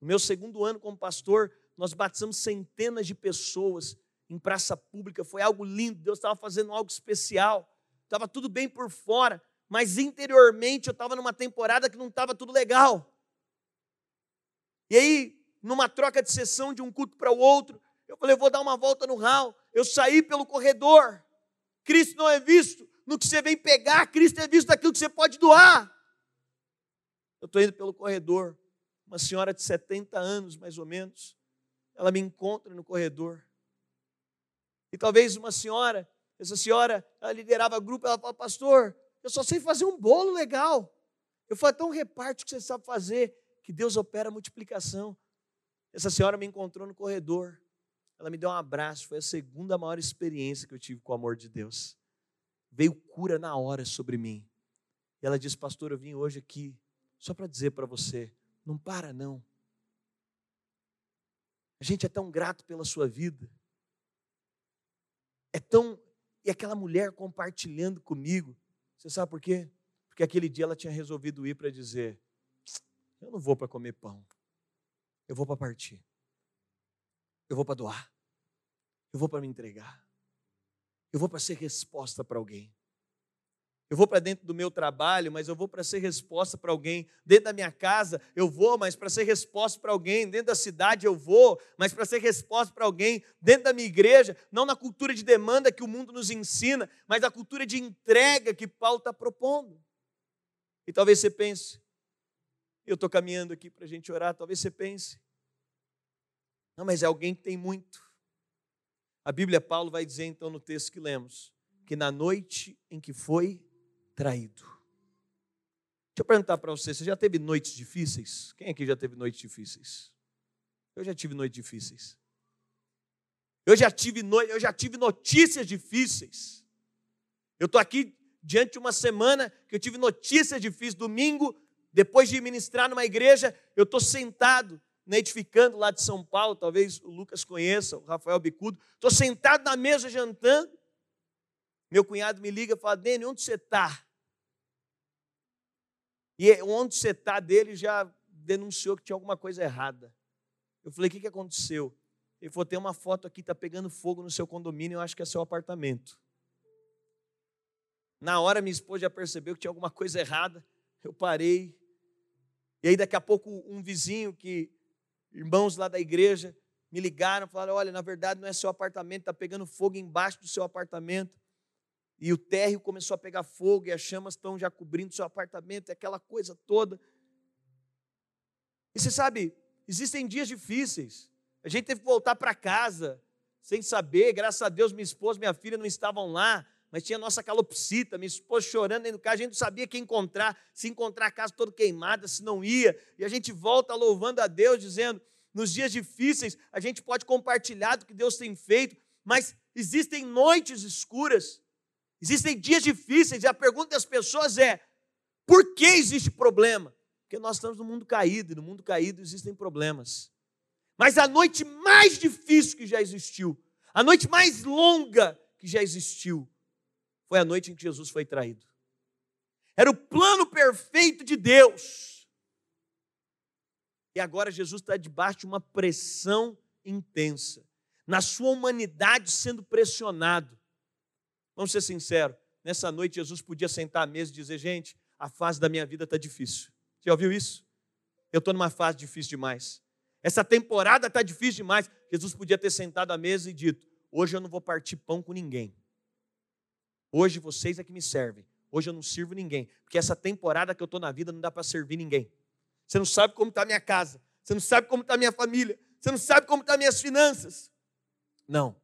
No meu segundo ano como pastor, nós batizamos centenas de pessoas em praça pública. Foi algo lindo, Deus estava fazendo algo especial. Estava tudo bem por fora, mas interiormente eu estava numa temporada que não estava tudo legal. E aí, numa troca de sessão de um culto para o outro, eu falei, eu vou dar uma volta no hall. Eu saí pelo corredor. Cristo não é visto no que você vem pegar, Cristo é visto naquilo que você pode doar. Eu estou indo pelo corredor uma senhora de 70 anos, mais ou menos, ela me encontra no corredor. E talvez uma senhora, essa senhora, ela liderava grupo, ela fala, pastor, eu só sei fazer um bolo legal. Eu falo, então reparte o que você sabe fazer, que Deus opera a multiplicação. Essa senhora me encontrou no corredor. Ela me deu um abraço, foi a segunda maior experiência que eu tive com o amor de Deus. Veio cura na hora sobre mim. E ela disse, pastor, eu vim hoje aqui só para dizer para você, não para, não. A gente é tão grato pela sua vida. É tão. E aquela mulher compartilhando comigo. Você sabe por quê? Porque aquele dia ela tinha resolvido ir para dizer: Eu não vou para comer pão. Eu vou para partir. Eu vou para doar. Eu vou para me entregar. Eu vou para ser resposta para alguém. Eu vou para dentro do meu trabalho, mas eu vou para ser resposta para alguém. Dentro da minha casa, eu vou, mas para ser resposta para alguém. Dentro da cidade, eu vou, mas para ser resposta para alguém. Dentro da minha igreja, não na cultura de demanda que o mundo nos ensina, mas a cultura de entrega que Paulo está propondo. E talvez você pense, eu estou caminhando aqui para a gente orar, talvez você pense, não, mas é alguém que tem muito. A Bíblia, Paulo vai dizer então no texto que lemos, que na noite em que foi traído. Deixa eu perguntar para você: você já teve noites difíceis? Quem aqui já teve noites difíceis? Eu já tive noites difíceis. Eu já tive, eu já tive notícias difíceis. Eu estou aqui diante de uma semana que eu tive notícias difíceis. Domingo, depois de ministrar numa igreja, eu estou sentado na Edificando lá de São Paulo, talvez o Lucas conheça, o Rafael Bicudo. Estou sentado na mesa jantando. Meu cunhado me liga e fala: Dene, onde você está? E é, onde você está dele já denunciou que tinha alguma coisa errada. Eu falei: o que, que aconteceu? Ele falou: tem uma foto aqui, está pegando fogo no seu condomínio, eu acho que é seu apartamento. Na hora, minha esposa já percebeu que tinha alguma coisa errada. Eu parei. E aí, daqui a pouco, um vizinho que, irmãos lá da igreja, me ligaram, falaram: olha, na verdade não é seu apartamento, está pegando fogo embaixo do seu apartamento e o térreo começou a pegar fogo e as chamas estão já cobrindo seu apartamento, e aquela coisa toda. E você sabe, existem dias difíceis. A gente teve que voltar para casa sem saber, graças a Deus minha esposa, minha filha não estavam lá, mas tinha nossa calopsita, minha esposa chorando dentro do carro, a gente não sabia quem encontrar, se encontrar a casa toda queimada, se não ia, e a gente volta louvando a Deus, dizendo, nos dias difíceis, a gente pode compartilhar do que Deus tem feito, mas existem noites escuras, Existem dias difíceis e a pergunta das pessoas é: por que existe problema? Porque nós estamos no mundo caído e no mundo caído existem problemas. Mas a noite mais difícil que já existiu, a noite mais longa que já existiu, foi a noite em que Jesus foi traído. Era o plano perfeito de Deus. E agora Jesus está debaixo de uma pressão intensa, na sua humanidade sendo pressionado. Vamos ser sinceros, nessa noite Jesus podia sentar à mesa e dizer: gente, a fase da minha vida está difícil. Já ouviu isso? Eu estou numa fase difícil demais. Essa temporada está difícil demais. Jesus podia ter sentado à mesa e dito: Hoje eu não vou partir pão com ninguém. Hoje vocês é que me servem. Hoje eu não sirvo ninguém. Porque essa temporada que eu estou na vida não dá para servir ninguém. Você não sabe como está minha casa. Você não sabe como está minha família. Você não sabe como estão tá minhas finanças. Não.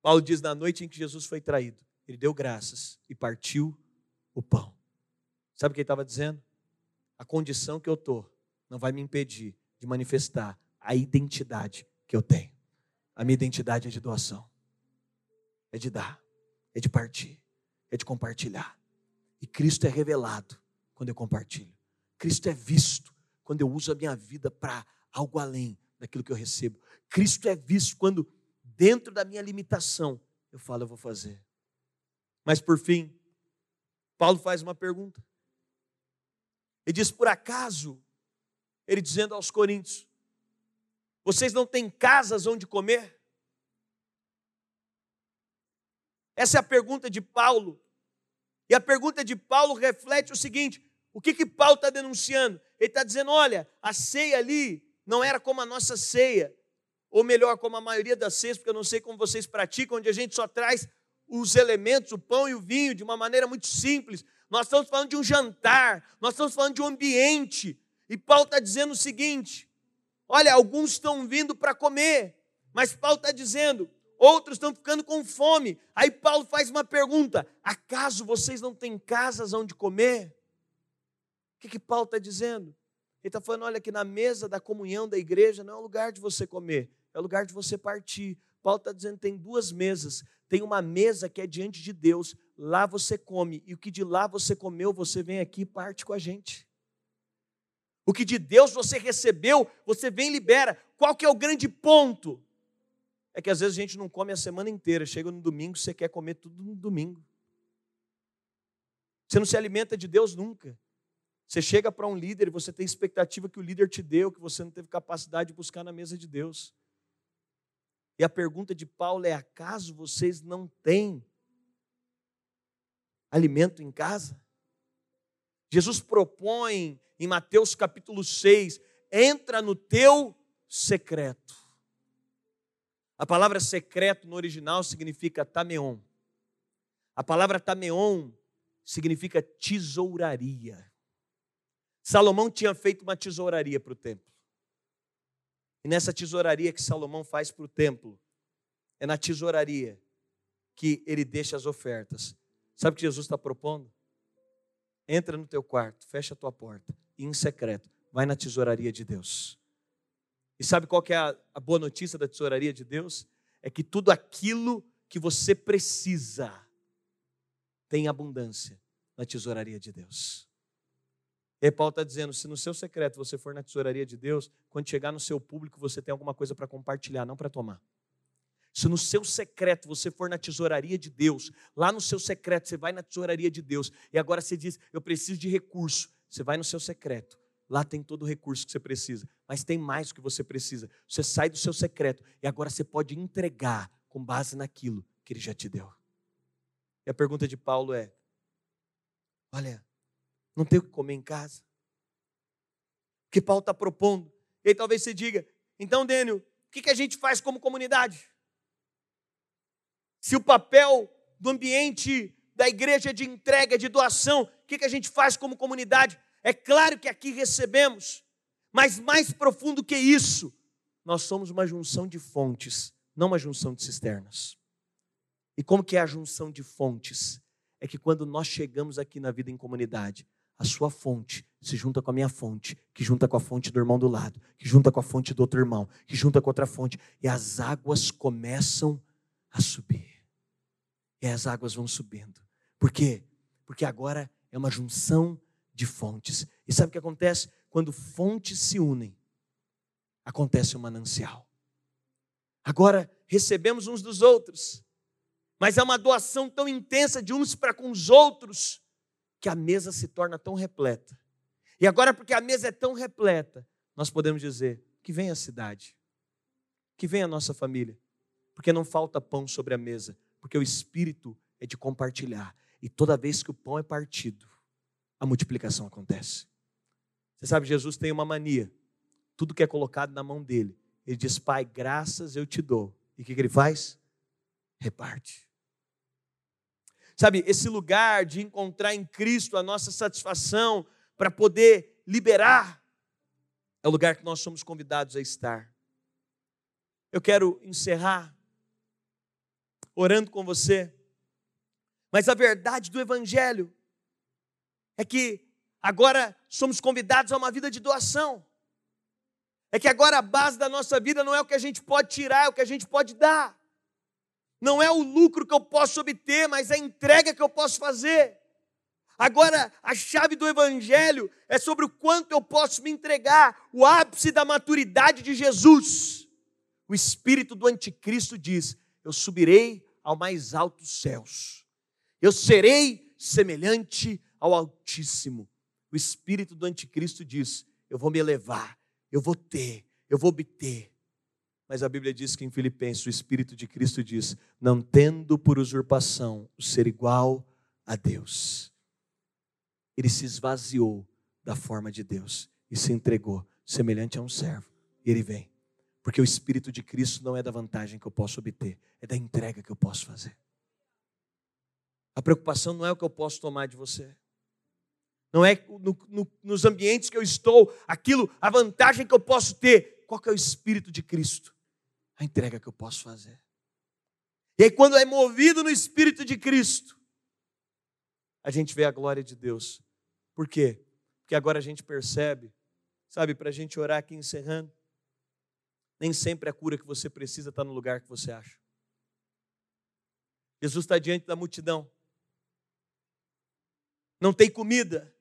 Paulo diz: na noite em que Jesus foi traído, ele deu graças e partiu o pão. Sabe o que ele estava dizendo? A condição que eu estou não vai me impedir de manifestar a identidade que eu tenho. A minha identidade é de doação, é de dar, é de partir, é de compartilhar. E Cristo é revelado quando eu compartilho. Cristo é visto quando eu uso a minha vida para algo além daquilo que eu recebo. Cristo é visto quando, dentro da minha limitação, eu falo, eu vou fazer. Mas por fim, Paulo faz uma pergunta. Ele diz: por acaso, ele dizendo aos Coríntios, vocês não têm casas onde comer? Essa é a pergunta de Paulo. E a pergunta de Paulo reflete o seguinte: o que, que Paulo está denunciando? Ele está dizendo: olha, a ceia ali não era como a nossa ceia, ou melhor, como a maioria das ceias, porque eu não sei como vocês praticam, onde a gente só traz os elementos, o pão e o vinho, de uma maneira muito simples. Nós estamos falando de um jantar, nós estamos falando de um ambiente. E Paulo está dizendo o seguinte: olha, alguns estão vindo para comer, mas Paulo está dizendo, outros estão ficando com fome. Aí Paulo faz uma pergunta: acaso vocês não têm casas onde comer? O que, que Paulo está dizendo? Ele está falando: olha, que na mesa da comunhão da igreja não é o lugar de você comer, é o lugar de você partir. Paulo está dizendo: tem duas mesas. Tem uma mesa que é diante de Deus, lá você come, e o que de lá você comeu, você vem aqui e parte com a gente. O que de Deus você recebeu, você vem e libera. Qual que é o grande ponto? É que às vezes a gente não come a semana inteira, chega no domingo, você quer comer tudo no domingo. Você não se alimenta de Deus nunca. Você chega para um líder e você tem expectativa que o líder te deu, que você não teve capacidade de buscar na mesa de Deus. E a pergunta de Paulo é: acaso vocês não têm alimento em casa? Jesus propõe em Mateus capítulo 6: entra no teu secreto. A palavra secreto no original significa tameon. A palavra tameon significa tesouraria. Salomão tinha feito uma tesouraria para o templo. E nessa tesouraria que Salomão faz para o templo, é na tesouraria que ele deixa as ofertas. Sabe o que Jesus está propondo? Entra no teu quarto, fecha a tua porta e em secreto, vai na tesouraria de Deus. E sabe qual que é a, a boa notícia da tesouraria de Deus? É que tudo aquilo que você precisa tem abundância na tesouraria de Deus. E Paulo está dizendo: se no seu secreto você for na tesouraria de Deus, quando chegar no seu público você tem alguma coisa para compartilhar, não para tomar. Se no seu secreto você for na tesouraria de Deus, lá no seu secreto você vai na tesouraria de Deus, e agora você diz: eu preciso de recurso. Você vai no seu secreto, lá tem todo o recurso que você precisa, mas tem mais do que você precisa. Você sai do seu secreto e agora você pode entregar com base naquilo que ele já te deu. E a pergunta de Paulo é: olha, não tem o que comer em casa? O que Paulo está propondo? E aí talvez você diga: então, Dênio, o que, que a gente faz como comunidade? Se o papel do ambiente da igreja é de entrega, de doação, o que, que a gente faz como comunidade? É claro que aqui recebemos, mas mais profundo que isso, nós somos uma junção de fontes, não uma junção de cisternas. E como que é a junção de fontes? É que quando nós chegamos aqui na vida em comunidade, a sua fonte se junta com a minha fonte, que junta com a fonte do irmão do lado, que junta com a fonte do outro irmão, que junta com outra fonte, e as águas começam a subir. E as águas vão subindo. Por quê? Porque agora é uma junção de fontes. E sabe o que acontece? Quando fontes se unem, acontece um manancial. Agora recebemos uns dos outros, mas é uma doação tão intensa de uns para com os outros, que a mesa se torna tão repleta. E agora, porque a mesa é tão repleta, nós podemos dizer: que vem a cidade, que vem a nossa família, porque não falta pão sobre a mesa, porque o espírito é de compartilhar. E toda vez que o pão é partido, a multiplicação acontece. Você sabe, Jesus tem uma mania. Tudo que é colocado na mão dele, ele diz: Pai, graças eu te dou. E o que, ele faz? Reparte. Sabe, esse lugar de encontrar em Cristo a nossa satisfação para poder liberar, é o lugar que nós somos convidados a estar. Eu quero encerrar orando com você, mas a verdade do Evangelho é que agora somos convidados a uma vida de doação. É que agora a base da nossa vida não é o que a gente pode tirar, é o que a gente pode dar. Não é o lucro que eu posso obter, mas a entrega que eu posso fazer. Agora, a chave do Evangelho é sobre o quanto eu posso me entregar, o ápice da maturidade de Jesus. O espírito do anticristo diz: Eu subirei ao mais altos céus, eu serei semelhante ao Altíssimo. O espírito do anticristo diz: Eu vou me elevar, eu vou ter, eu vou obter. Mas a Bíblia diz que em Filipenses o Espírito de Cristo diz: Não tendo por usurpação o ser igual a Deus ele se esvaziou da forma de Deus e se entregou, semelhante a um servo. E ele vem. Porque o Espírito de Cristo não é da vantagem que eu posso obter, é da entrega que eu posso fazer. A preocupação não é o que eu posso tomar de você. Não é no, no, nos ambientes que eu estou, aquilo, a vantagem que eu posso ter. Qual que é o Espírito de Cristo? A entrega que eu posso fazer. E aí, quando é movido no Espírito de Cristo, a gente vê a glória de Deus. Por quê? Porque agora a gente percebe, sabe, para a gente orar aqui encerrando, nem sempre a cura que você precisa está no lugar que você acha. Jesus está diante da multidão, não tem comida,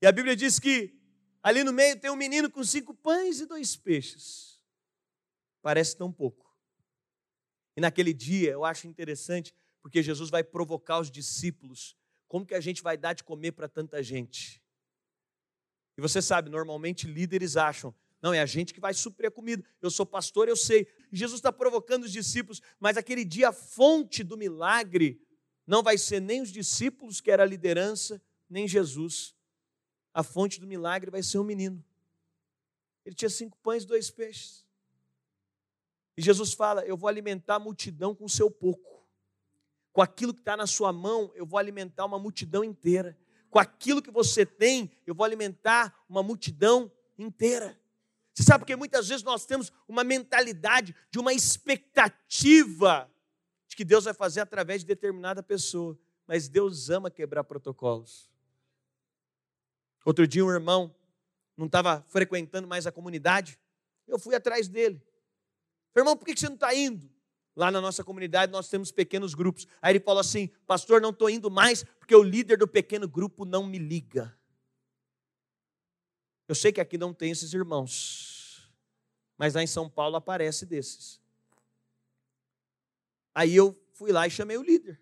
e a Bíblia diz que ali no meio tem um menino com cinco pães e dois peixes. Parece tão pouco. E naquele dia eu acho interessante, porque Jesus vai provocar os discípulos como que a gente vai dar de comer para tanta gente? E você sabe, normalmente líderes acham, não, é a gente que vai suprir a comida. Eu sou pastor, eu sei. Jesus está provocando os discípulos, mas aquele dia a fonte do milagre não vai ser nem os discípulos, que era a liderança, nem Jesus. A fonte do milagre vai ser um menino. Ele tinha cinco pães e dois peixes. E Jesus fala: Eu vou alimentar a multidão com o seu pouco. Com aquilo que está na sua mão, eu vou alimentar uma multidão inteira. Com aquilo que você tem, eu vou alimentar uma multidão inteira. Você sabe porque muitas vezes nós temos uma mentalidade de uma expectativa de que Deus vai fazer através de determinada pessoa. Mas Deus ama quebrar protocolos. Outro dia, um irmão não estava frequentando mais a comunidade. Eu fui atrás dele. Irmão, por que você não está indo? Lá na nossa comunidade nós temos pequenos grupos. Aí ele falou assim: Pastor, não estou indo mais porque o líder do pequeno grupo não me liga. Eu sei que aqui não tem esses irmãos, mas lá em São Paulo aparece desses. Aí eu fui lá e chamei o líder.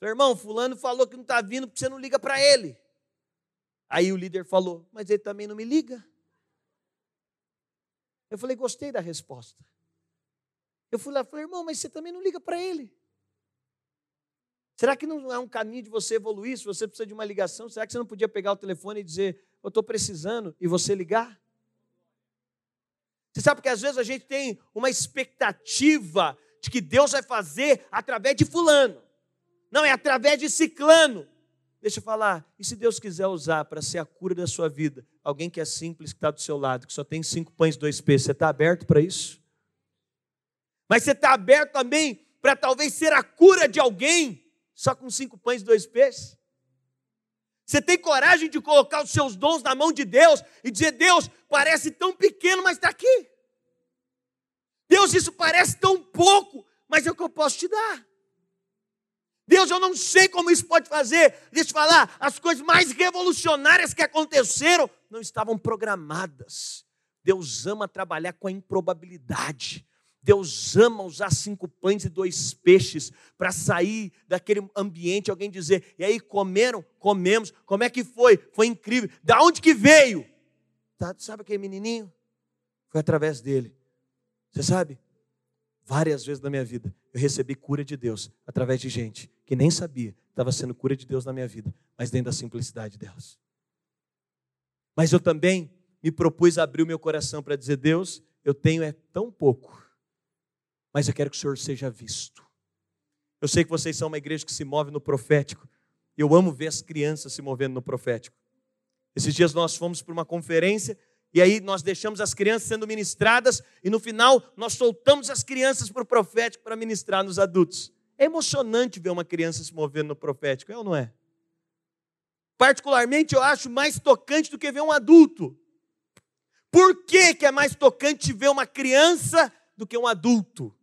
Irmão, fulano falou que não está vindo porque você não liga para ele. Aí o líder falou, mas ele também não me liga. Eu falei, gostei da resposta. Eu fui lá e falei, irmão, mas você também não liga para ele. Será que não é um caminho de você evoluir? Se você precisa de uma ligação, será que você não podia pegar o telefone e dizer, eu estou precisando, e você ligar? Você sabe que às vezes a gente tem uma expectativa de que Deus vai fazer através de fulano. Não, é através de ciclano. Deixa eu falar, e se Deus quiser usar para ser a cura da sua vida, alguém que é simples, que está do seu lado, que só tem cinco pães e dois peixes, você está aberto para isso? Mas você está aberto também para talvez ser a cura de alguém só com cinco pães e dois peixes? Você tem coragem de colocar os seus dons na mão de Deus e dizer: Deus, parece tão pequeno, mas está aqui. Deus, isso parece tão pouco, mas é o que eu posso te dar. Deus, eu não sei como isso pode fazer. Deixa eu falar, as coisas mais revolucionárias que aconteceram não estavam programadas. Deus ama trabalhar com a improbabilidade. Deus ama usar cinco pães e dois peixes para sair daquele ambiente, alguém dizer, e aí comeram? Comemos. Como é que foi? Foi incrível. Da onde que veio? Tá, sabe aquele menininho? Foi através dele. Você sabe? Várias vezes na minha vida eu recebi cura de Deus através de gente que nem sabia que estava sendo cura de Deus na minha vida, mas dentro da simplicidade delas. Mas eu também me propus a abrir o meu coração para dizer: Deus, eu tenho é tão pouco, mas eu quero que o Senhor seja visto. Eu sei que vocês são uma igreja que se move no profético. Eu amo ver as crianças se movendo no profético. Esses dias nós fomos para uma conferência e aí nós deixamos as crianças sendo ministradas e no final nós soltamos as crianças para o profético para ministrar nos adultos. É emocionante ver uma criança se movendo no profético, é ou não é? Particularmente eu acho mais tocante do que ver um adulto. Por que, que é mais tocante ver uma criança do que um adulto?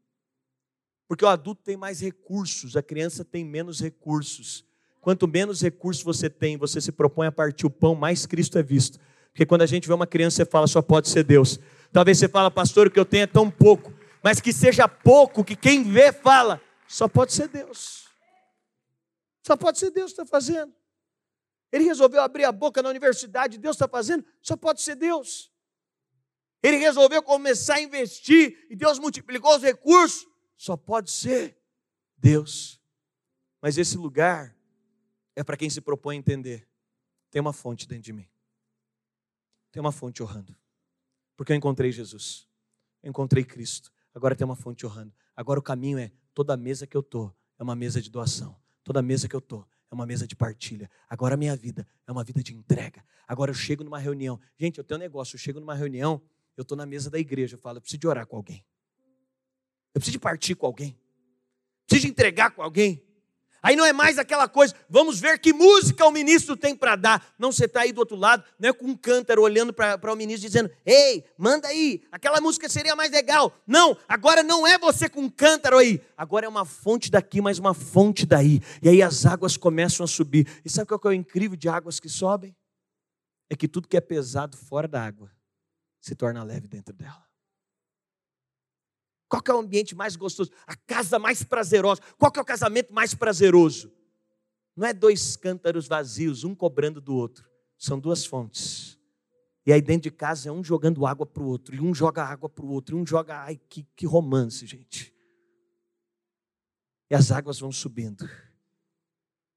Porque o adulto tem mais recursos, a criança tem menos recursos. Quanto menos recursos você tem, você se propõe a partir o pão, mais Cristo é visto. Porque quando a gente vê uma criança, você fala, só pode ser Deus. Talvez você fala, pastor, o que eu tenho é tão pouco. Mas que seja pouco, que quem vê fala, só pode ser Deus. Só pode ser Deus que está fazendo. Ele resolveu abrir a boca na universidade, Deus está fazendo, só pode ser Deus. Ele resolveu começar a investir e Deus multiplicou os recursos. Só pode ser Deus. Mas esse lugar é para quem se propõe a entender. Tem uma fonte dentro de mim. Tem uma fonte honrando. Porque eu encontrei Jesus. Eu encontrei Cristo. Agora tem uma fonte honrando. Agora o caminho é toda mesa que eu tô é uma mesa de doação. Toda mesa que eu tô é uma mesa de partilha. Agora a minha vida é uma vida de entrega. Agora eu chego numa reunião. Gente, eu tenho um negócio, eu chego numa reunião, eu estou na mesa da igreja, eu falo, eu preciso de orar com alguém. Eu preciso de partir com alguém. Preciso de entregar com alguém. Aí não é mais aquela coisa, vamos ver que música o ministro tem para dar. Não, você está aí do outro lado, não é com um cântaro olhando para o ministro dizendo, ei, manda aí, aquela música seria mais legal. Não, agora não é você com um cântaro aí, agora é uma fonte daqui, mas uma fonte daí. E aí as águas começam a subir. E sabe qual é o incrível de águas que sobem? É que tudo que é pesado fora da água se torna leve dentro dela. Qual é o ambiente mais gostoso? A casa mais prazerosa. Qual é o casamento mais prazeroso? Não é dois cântaros vazios, um cobrando do outro. São duas fontes. E aí dentro de casa é um jogando água para o outro, e um joga água para o outro, e um joga. Ai, que, que romance, gente. E as águas vão subindo.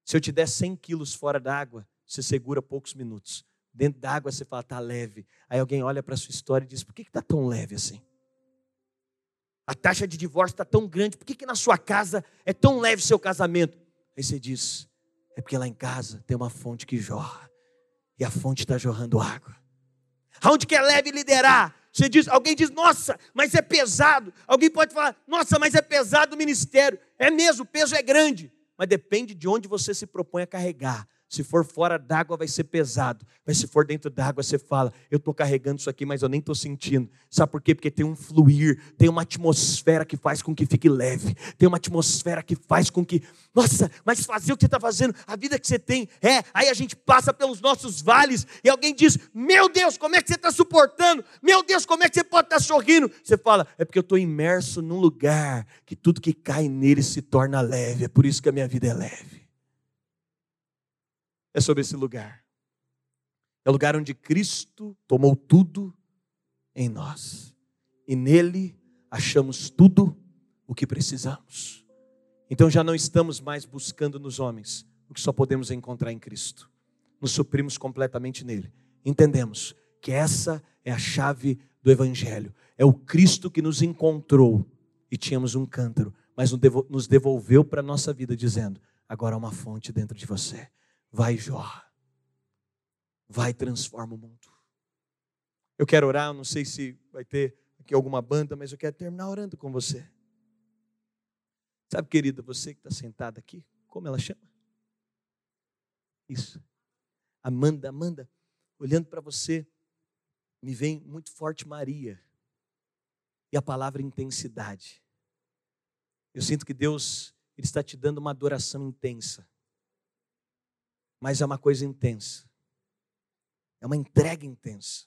Se eu te der 100 quilos fora da água, você segura poucos minutos. Dentro da água você fala, está leve. Aí alguém olha para sua história e diz, por que está tão leve assim? A taxa de divórcio está tão grande, por que, que na sua casa é tão leve seu casamento? Aí você diz, é porque lá em casa tem uma fonte que jorra, e a fonte está jorrando água. Aonde que é leve liderar? Você diz, alguém diz, nossa, mas é pesado. Alguém pode falar, nossa, mas é pesado o ministério. É mesmo, o peso é grande. Mas depende de onde você se propõe a carregar. Se for fora d'água, vai ser pesado. Mas se for dentro d'água, você fala: Eu estou carregando isso aqui, mas eu nem estou sentindo. Sabe por quê? Porque tem um fluir, tem uma atmosfera que faz com que fique leve, tem uma atmosfera que faz com que. Nossa, mas fazer o que você está fazendo, a vida que você tem, é. Aí a gente passa pelos nossos vales e alguém diz: Meu Deus, como é que você está suportando? Meu Deus, como é que você pode estar tá sorrindo? Você fala: É porque eu estou imerso num lugar que tudo que cai nele se torna leve. É por isso que a minha vida é leve é sobre esse lugar. É o lugar onde Cristo tomou tudo em nós. E nele achamos tudo o que precisamos. Então já não estamos mais buscando nos homens o que só podemos encontrar em Cristo. Nos suprimos completamente nele. Entendemos que essa é a chave do Evangelho. É o Cristo que nos encontrou e tínhamos um cântaro, mas nos devolveu para a nossa vida, dizendo: agora há uma fonte dentro de você vai jorra. Vai transforma o mundo. Eu quero orar, não sei se vai ter aqui alguma banda, mas eu quero terminar orando com você. Sabe, querida, você que está sentada aqui, como ela chama? Isso. Amanda, Amanda, olhando para você, me vem muito forte Maria. E a palavra intensidade. Eu sinto que Deus ele está te dando uma adoração intensa mas é uma coisa intensa. É uma entrega intensa.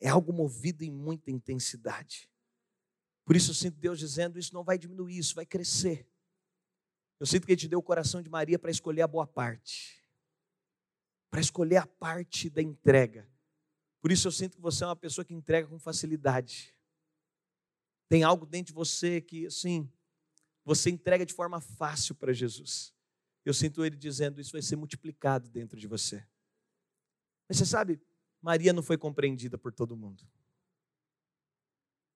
É algo movido em muita intensidade. Por isso eu sinto Deus dizendo: isso não vai diminuir, isso vai crescer. Eu sinto que Ele te deu o coração de Maria para escolher a boa parte, para escolher a parte da entrega. Por isso eu sinto que você é uma pessoa que entrega com facilidade. Tem algo dentro de você que, assim, você entrega de forma fácil para Jesus. Eu sinto Ele dizendo: Isso vai ser multiplicado dentro de você. Mas você sabe, Maria não foi compreendida por todo mundo.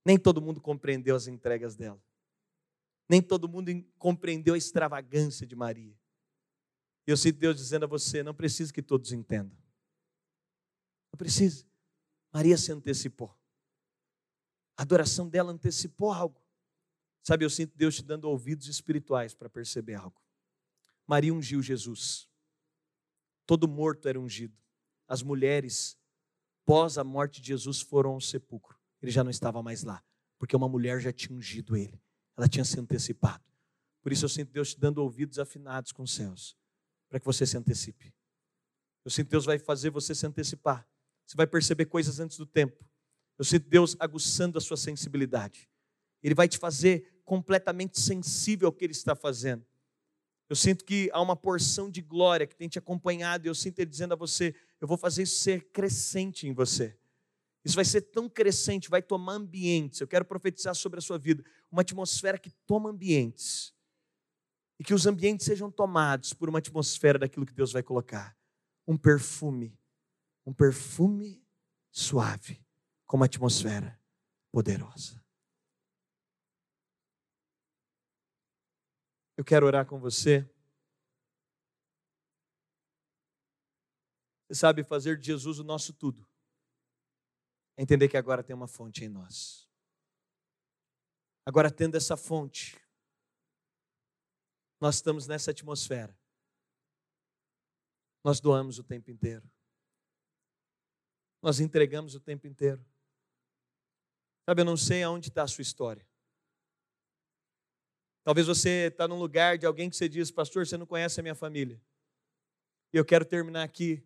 Nem todo mundo compreendeu as entregas dela. Nem todo mundo compreendeu a extravagância de Maria. Eu sinto Deus dizendo a você: não precisa que todos entendam. Não precisa. Maria se antecipou. A adoração dela antecipou algo. Sabe, eu sinto Deus te dando ouvidos espirituais para perceber algo. Maria ungiu Jesus. Todo morto era ungido. As mulheres, pós a morte de Jesus, foram ao sepulcro. Ele já não estava mais lá, porque uma mulher já tinha ungido ele. Ela tinha se antecipado. Por isso eu sinto Deus te dando ouvidos afinados com os céus, para que você se antecipe. Eu sinto Deus vai fazer você se antecipar. Você vai perceber coisas antes do tempo. Eu sinto Deus aguçando a sua sensibilidade. Ele vai te fazer completamente sensível ao que Ele está fazendo. Eu sinto que há uma porção de glória que tem te acompanhado e eu sinto Ele dizendo a você: eu vou fazer isso ser crescente em você. Isso vai ser tão crescente, vai tomar ambientes. Eu quero profetizar sobre a sua vida uma atmosfera que toma ambientes. E que os ambientes sejam tomados por uma atmosfera daquilo que Deus vai colocar. Um perfume. Um perfume suave, com uma atmosfera poderosa. Eu quero orar com você. Você sabe fazer de Jesus o nosso tudo é entender que agora tem uma fonte em nós. Agora, tendo essa fonte, nós estamos nessa atmosfera. Nós doamos o tempo inteiro. Nós entregamos o tempo inteiro. Sabe, eu não sei aonde está a sua história. Talvez você está num lugar de alguém que você diz, pastor, você não conhece a minha família. E eu quero terminar aqui.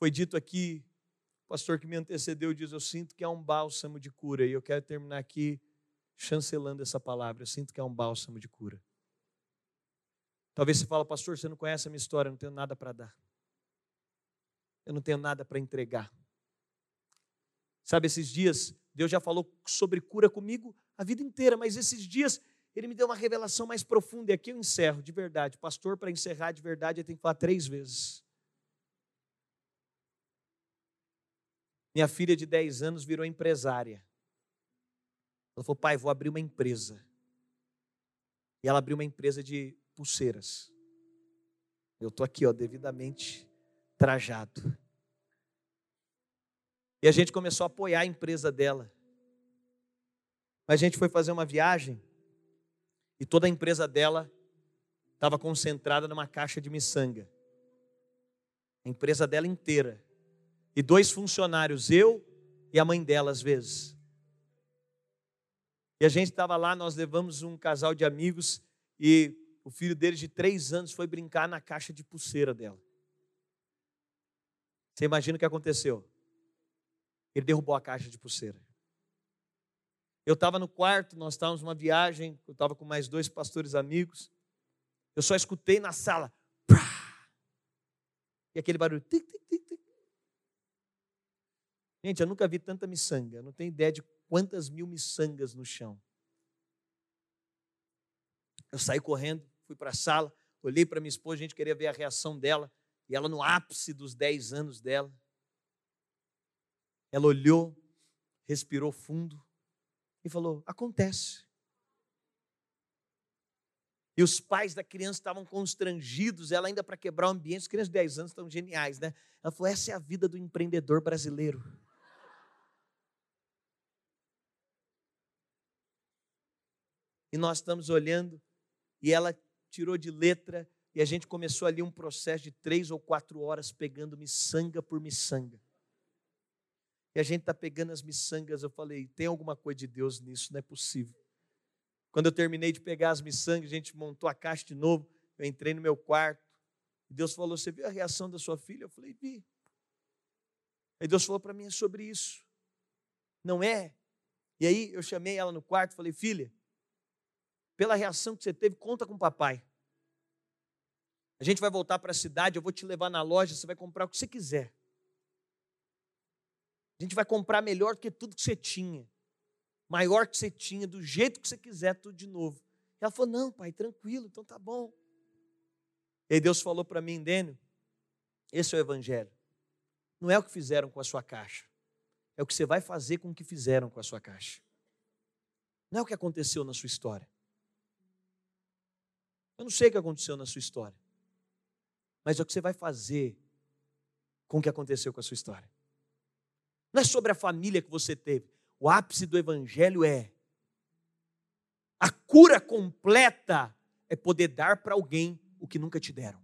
Foi dito aqui pastor que me antecedeu diz: Eu sinto que é um bálsamo de cura. E eu quero terminar aqui chancelando essa palavra. Eu sinto que é um bálsamo de cura. Talvez você fale, pastor, você não conhece a minha história, eu não tenho nada para dar. Eu não tenho nada para entregar. Sabe, esses dias, Deus já falou sobre cura comigo a vida inteira, mas esses dias Ele me deu uma revelação mais profunda. E aqui eu encerro, de verdade. Pastor, para encerrar de verdade, eu tenho que falar três vezes. Minha filha de 10 anos virou empresária. Ela falou, pai, vou abrir uma empresa. E ela abriu uma empresa de pulseiras. Eu estou aqui, ó, devidamente trajado. E a gente começou a apoiar a empresa dela. A gente foi fazer uma viagem e toda a empresa dela estava concentrada numa caixa de miçanga. A empresa dela inteira e dois funcionários, eu e a mãe dela, às vezes. E a gente estava lá, nós levamos um casal de amigos e o filho deles de três anos foi brincar na caixa de pulseira dela. Você imagina o que aconteceu? Ele derrubou a caixa de pulseira. Eu estava no quarto, nós estávamos numa viagem, eu estava com mais dois pastores amigos. Eu só escutei na sala. E aquele barulho. Tic, tic, tic, Gente, eu nunca vi tanta miçanga. Eu não tenho ideia de quantas mil miçangas no chão. Eu saí correndo, fui para a sala, olhei para minha esposa, a gente queria ver a reação dela. E ela no ápice dos 10 anos dela. Ela olhou, respirou fundo e falou: Acontece. E os pais da criança estavam constrangidos, ela ainda para quebrar o ambiente, as crianças de 10 anos estão geniais, né? Ela falou: essa é a vida do empreendedor brasileiro. e nós estamos olhando, e ela tirou de letra, e a gente começou ali um processo de três ou quatro horas pegando miçanga por miçanga. E a gente está pegando as miçangas, eu falei, tem alguma coisa de Deus nisso, não é possível. Quando eu terminei de pegar as miçangas, a gente montou a caixa de novo, eu entrei no meu quarto, Deus falou, você viu a reação da sua filha? Eu falei, vi. Aí Deus falou para mim é sobre isso. Não é? E aí eu chamei ela no quarto, falei, filha, pela reação que você teve, conta com o papai. A gente vai voltar para a cidade, eu vou te levar na loja, você vai comprar o que você quiser. A gente vai comprar melhor do que tudo que você tinha. Maior que você tinha, do jeito que você quiser, tudo de novo. E ela falou: Não, pai, tranquilo, então tá bom. E Deus falou para mim, Dênio, esse é o evangelho. Não é o que fizeram com a sua caixa. É o que você vai fazer com o que fizeram com a sua caixa. Não é o que aconteceu na sua história. Eu não sei o que aconteceu na sua história. Mas é o que você vai fazer com o que aconteceu com a sua história. Não é sobre a família que você teve. O ápice do evangelho é a cura completa é poder dar para alguém o que nunca te deram.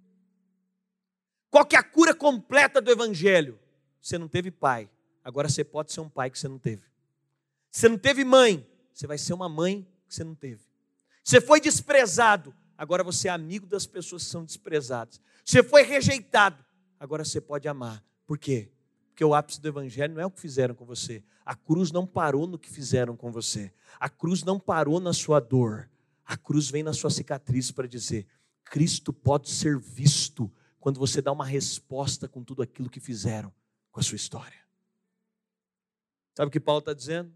Qual que é a cura completa do evangelho? Você não teve pai, agora você pode ser um pai que você não teve. Você não teve mãe, você vai ser uma mãe que você não teve. Você foi desprezado, agora você é amigo das pessoas que são desprezadas. Você foi rejeitado, agora você pode amar. Por quê? Porque o ápice do evangelho não é o que fizeram com você. A cruz não parou no que fizeram com você. A cruz não parou na sua dor. A cruz vem na sua cicatriz para dizer: Cristo pode ser visto quando você dá uma resposta com tudo aquilo que fizeram com a sua história. Sabe o que Paulo está dizendo?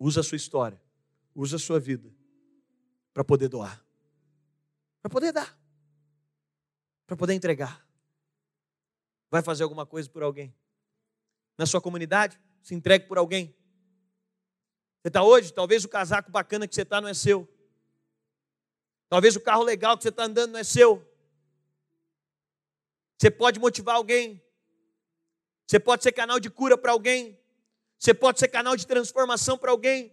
Usa a sua história, usa a sua vida para poder doar, para poder dar, para poder entregar. Vai fazer alguma coisa por alguém? Na sua comunidade, se entregue por alguém. Você está hoje, talvez o casaco bacana que você está não é seu. Talvez o carro legal que você está andando não é seu. Você pode motivar alguém. Você pode ser canal de cura para alguém. Você pode ser canal de transformação para alguém.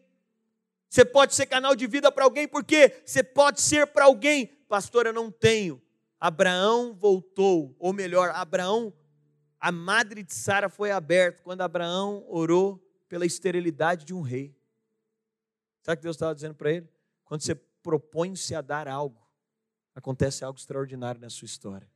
Você pode ser canal de vida para alguém, porque você pode ser para alguém. Pastor, eu não tenho. Abraão voltou, ou melhor, Abraão, a madre de Sara foi aberta quando Abraão orou pela esterilidade de um rei. Sabe o que Deus estava dizendo para ele? Quando você propõe-se a dar algo, acontece algo extraordinário na sua história.